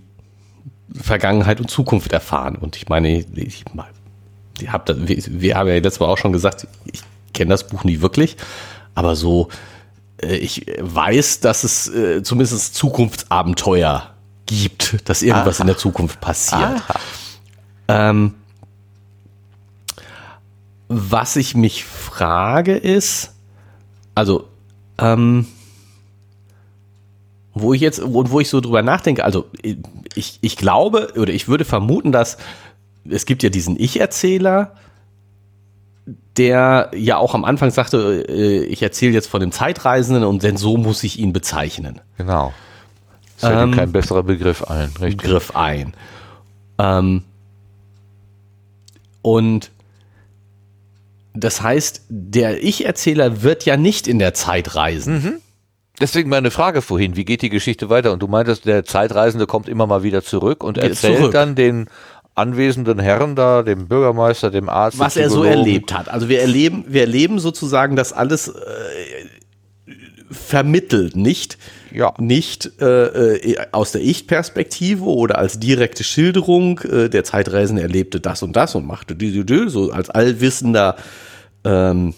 Vergangenheit und Zukunft erfahren. Und ich meine, ich, ich hab das, wir, wir haben ja letztes Mal auch schon gesagt, ich kenne das Buch nie wirklich, aber so, äh, ich weiß, dass es äh, zumindest Zukunftsabenteuer gibt, dass irgendwas in der Zukunft passiert. Ähm, Was ich mich frage ist, also, ähm, wo ich jetzt, wo, wo ich so drüber nachdenke, also ich, ich glaube oder ich würde vermuten, dass es gibt ja diesen Ich-Erzähler, der ja auch am Anfang sagte, äh, ich erzähle jetzt von dem Zeitreisenden und denn so muss ich ihn bezeichnen. Genau. Es fällt Ähm, kein besserer Begriff ein, richtig? Begriff ein. Ähm, und das heißt, der Ich-Erzähler wird ja nicht in der Zeit reisen. Deswegen meine Frage vorhin, wie geht die Geschichte weiter? Und du meintest, der Zeitreisende kommt immer mal wieder zurück und erzählt zurück. dann den anwesenden Herren da, dem Bürgermeister, dem Arzt, was er so erlebt hat. Also wir erleben, wir erleben sozusagen das alles äh, vermittelt, nicht, Ja. nicht äh, äh, aus der Ich-Perspektive oder als direkte Schilderung. Äh, der Zeitreisende erlebte das und das und machte die, die, die, so als allwissender ähm,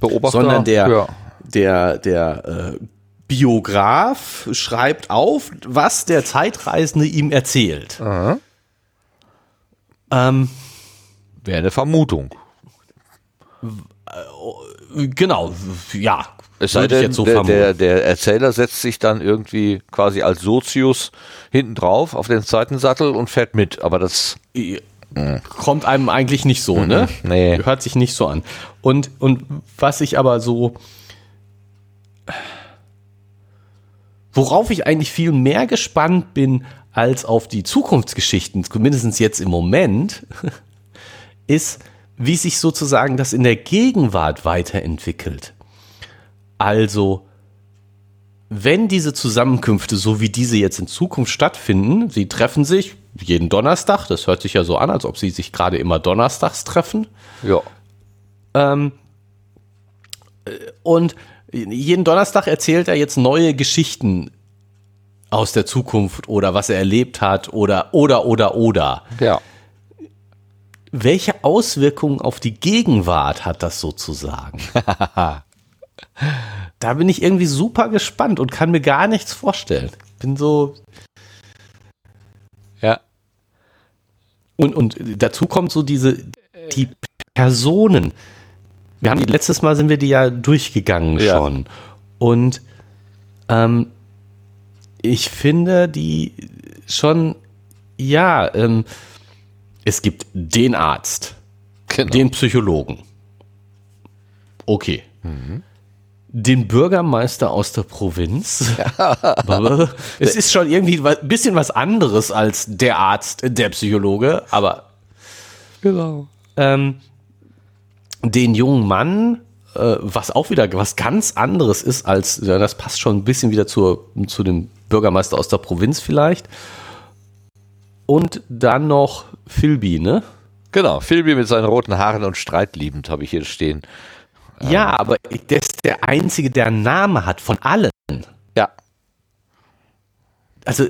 Beobachter. sondern der, Ja. der, der äh, Biograf schreibt auf, was der Zeitreisende ihm erzählt. Ähm, Wäre eine Vermutung. genau, ja. Es sei denn, so der, der, der Erzähler setzt sich dann irgendwie quasi als Sozius hinten drauf auf den Seitensattel und fährt mit. Aber das, kommt einem eigentlich nicht so, ne? nee. Hört sich nicht so an. Und, und was ich aber so, worauf ich eigentlich viel mehr gespannt bin als auf die Zukunftsgeschichten, zumindest jetzt im Moment, [LAUGHS] ist, wie sich sozusagen das in der Gegenwart weiterentwickelt. Also, wenn diese Zusammenkünfte, so wie diese jetzt in Zukunft stattfinden, sie treffen sich jeden Donnerstag, das hört sich ja so an, als ob sie sich gerade immer donnerstags treffen, ja. ähm, äh, und jeden Donnerstag erzählt er jetzt neue Geschichten aus der Zukunft oder was er erlebt hat oder, oder, oder, oder. Ja. Welche Auswirkungen auf die Gegenwart hat das sozusagen? [LAUGHS] da bin ich irgendwie super gespannt und kann mir gar nichts vorstellen. Bin so. Ja. Und, und dazu kommt so diese, die Personen. Wir haben die, letztes Mal sind wir die ja durchgegangen Ja. schon. Und ähm, ich finde die schon, ja, ähm, es gibt den Arzt, Genau. den Psychologen. Okay. Den Bürgermeister aus der Provinz. Aber [LAUGHS] es ist schon irgendwie ein bisschen was anderes als der Arzt, der Psychologe, aber genau. ähm, den jungen Mann, äh, was auch wieder was ganz anderes ist als, ja, das passt schon ein bisschen wieder zur, zu dem Bürgermeister aus der Provinz vielleicht. Und dann noch Philby, ne? Genau. Philby mit seinen roten Haaren und streitliebend habe ich hier stehen. Ja, aber der ist der Einzige, der einen Namen hat von allen. Ja. Also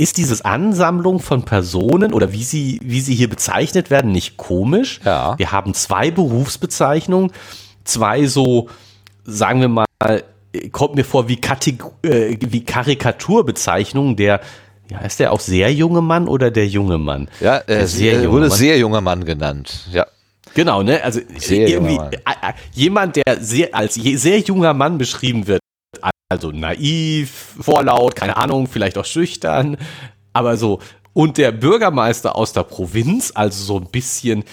ist dieses Ansammlung von Personen oder wie sie, wie sie hier bezeichnet werden, nicht komisch? Ja. Wir haben zwei Berufsbezeichnungen, zwei so, sagen wir mal, kommt mir vor wie, Kategor äh, wie Karikaturbezeichnungen der, ja, ist der auch sehr junge Mann oder der junge Mann? Ja, Der er sehr er junge wurde Mann. sehr junger Mann genannt. Ja. Genau, ne? Also Sehr irgendwie äh, äh, jemand, der sehr, als sehr junger Mann beschrieben wird, also naiv, vorlaut, keine Ahnung, vielleicht auch schüchtern, aber so und der Bürgermeister aus der Provinz, also so ein bisschen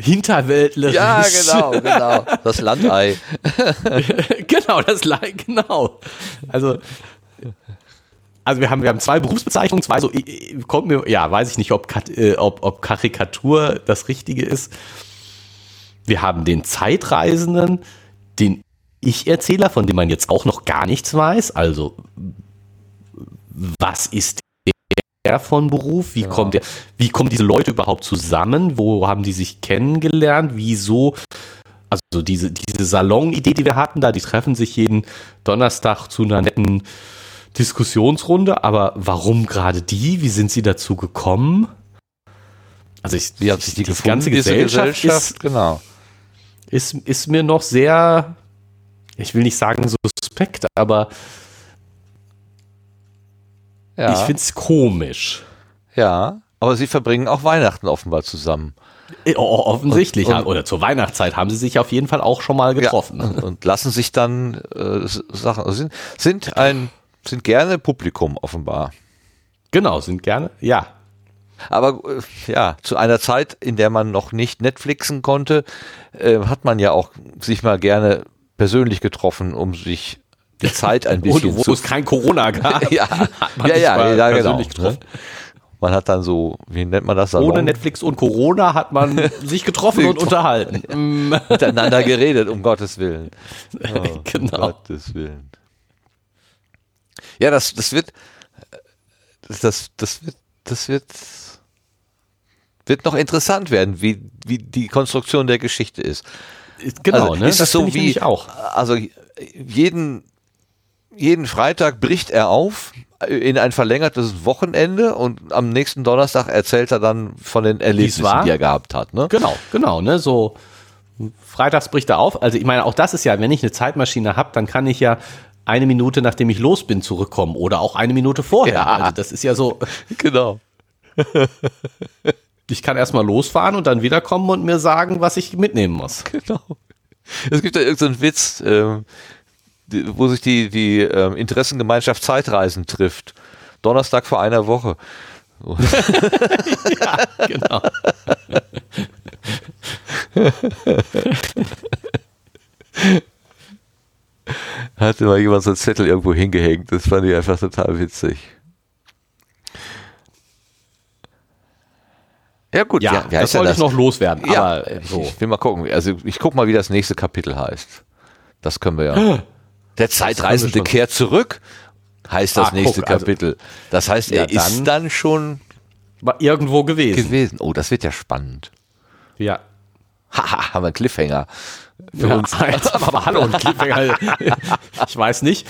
hinterwäldlerisch. Ja, genau, genau. Das Landei. [LAUGHS] genau, das Le- genau. Also also wir haben, wir haben zwei Berufsbezeichnungen, zwei so, äh, kommt mir, ja, weiß ich nicht, ob, ob, ob Karikatur das Richtige ist. Wir haben den Zeitreisenden, den Ich-Erzähler, von dem man jetzt auch noch gar nichts weiß. Also, was ist der von Beruf? Wie kommt der, wie kommen diese Leute überhaupt zusammen? Wo haben die sich kennengelernt? Wieso? Also diese, diese Salon-Idee, die wir hatten da, die treffen sich jeden Donnerstag zu einer netten Diskussionsrunde, aber warum gerade die? Wie sind sie dazu gekommen? Also ich, sich die gefunden, ganze Gesellschaft, Gesellschaft? genau. Ist, ist, mir noch sehr, ich will nicht sagen suspekt, aber Ja. ich finde es komisch. ja. Aber sie verbringen auch Weihnachten offenbar zusammen. Oh, offensichtlich. Und, oder zur Weihnachtszeit haben sie sich auf jeden Fall auch schon mal getroffen. Ja, und lassen sich dann äh, Sachen, also sind, sind ein, sind gerne Publikum offenbar. Genau, sind gerne, ja. Aber äh, ja, zu einer Zeit, in der man noch nicht Netflixen konnte, äh, hat man ja auch sich mal gerne persönlich getroffen, um sich die Zeit ein bisschen Und wo es kein Corona [LAUGHS] gab. ja, ja, ja, ja, genau. Ne? Man hat dann so, wie nennt man das? Salon? Ohne Netflix und Corona hat man [LAUGHS] sich getroffen und unterhalten. Miteinander geredet, um Gottes Willen. [LAUGHS] Oh, genau. Um Gottes Willen. Ja, das, das wird, das, das wird, das wird, wird noch interessant werden, wie, wie die Konstruktion der Geschichte ist. Genau, also, ne? Ist das es so wie, auch. also jeden, jeden Freitag bricht er auf in ein verlängertes Wochenende und am nächsten Donnerstag erzählt er dann von den Erlebnissen, die er gehabt hat. Ne? Genau, genau, ne? So freitags bricht er auf. Also ich meine, auch das ist ja, wenn ich eine Zeitmaschine habe, dann kann ich ja eine Minute nachdem ich los bin zurückkommen oder auch eine Minute vorher. Ja. Also das ist ja so. [LAUGHS] Genau. Ich kann erstmal losfahren und dann wiederkommen und mir sagen, was ich mitnehmen muss. [LAUGHS] Genau. Es gibt ja irgendeinen so Witz, ähm, wo sich die, die ähm, Interessengemeinschaft Zeitreisen trifft. Donnerstag vor einer Woche. So. [LAUGHS] ja, genau. [LAUGHS] Hatte mal jemand so einen Zettel irgendwo hingehängt. Das fand ich einfach total witzig. Ja gut, ja, ja das wollte ich noch loswerden. Ja, aber so. ich will mal gucken. Also ich gucke mal, wie das nächste Kapitel heißt. Das können wir ja. Der Zeitreisende kehrt zurück, heißt das ah, nächste guck, also Kapitel. Also, das heißt, er ja, ist dann schon irgendwo gewesen. gewesen. Oh, das wird ja spannend. Ja. Haha, haben wir einen Cliffhanger. Für ja, uns. aber [LAUGHS] hallo, ein Cliffhanger. ich weiß nicht.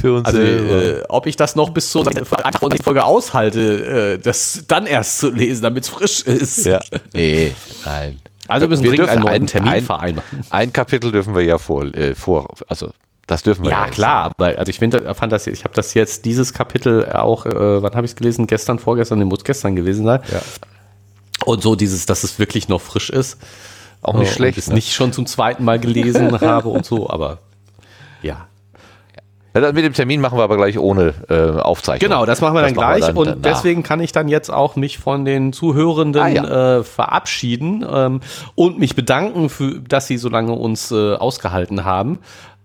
Für uns also, äh, ob ich das noch bis zur Folge aushalte, äh, das dann erst zu lesen, damit es frisch ist. Ja. Nee, nein. Also müssen wir dringend einen neuen Termin ein, vereinbaren. Ein Kapitel dürfen wir ja vor, äh, vor also das dürfen wir ja. Ja, klar, aber also ich finde, fand das, ich habe das jetzt, dieses Kapitel auch, äh, wann habe ich es gelesen? Gestern, vorgestern, muss gestern gewesen sein. Ja. Und so dieses, dass es wirklich noch frisch ist. Auch nicht äh, schlecht. Ich es ne? nicht schon zum zweiten Mal gelesen [LAUGHS] habe und so, aber ja. Ja, mit dem Termin machen wir aber gleich ohne äh, Aufzeichnung. Genau, das machen wir das dann gleich wir dann und danach. deswegen kann ich dann jetzt auch mich von den Zuhörenden ah, ja. äh, verabschieden ähm, und mich bedanken, für, dass sie so lange uns äh, ausgehalten haben.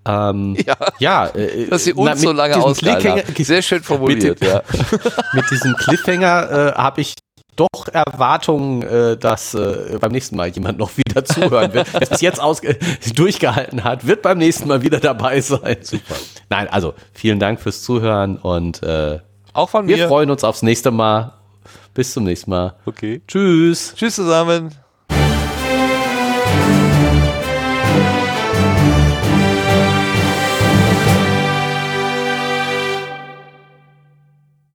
Ähm, ja, ja äh, dass sie uns na, so lange ausgehalten haben. Sehr schön formuliert, [LAUGHS] mit dem, ja. [LAUGHS] mit diesem Cliffhanger äh, habe ich doch Erwartungen, äh, dass äh, beim nächsten Mal jemand noch wieder zuhören wird. [LAUGHS] Wer bis jetzt durchgehalten hat, wird beim nächsten Mal wieder dabei sein. Super. Nein, also vielen Dank fürs Zuhören und äh, auch von mir. Wir freuen uns aufs nächste Mal. Bis zum nächsten Mal. Okay. Tschüss. Tschüss zusammen.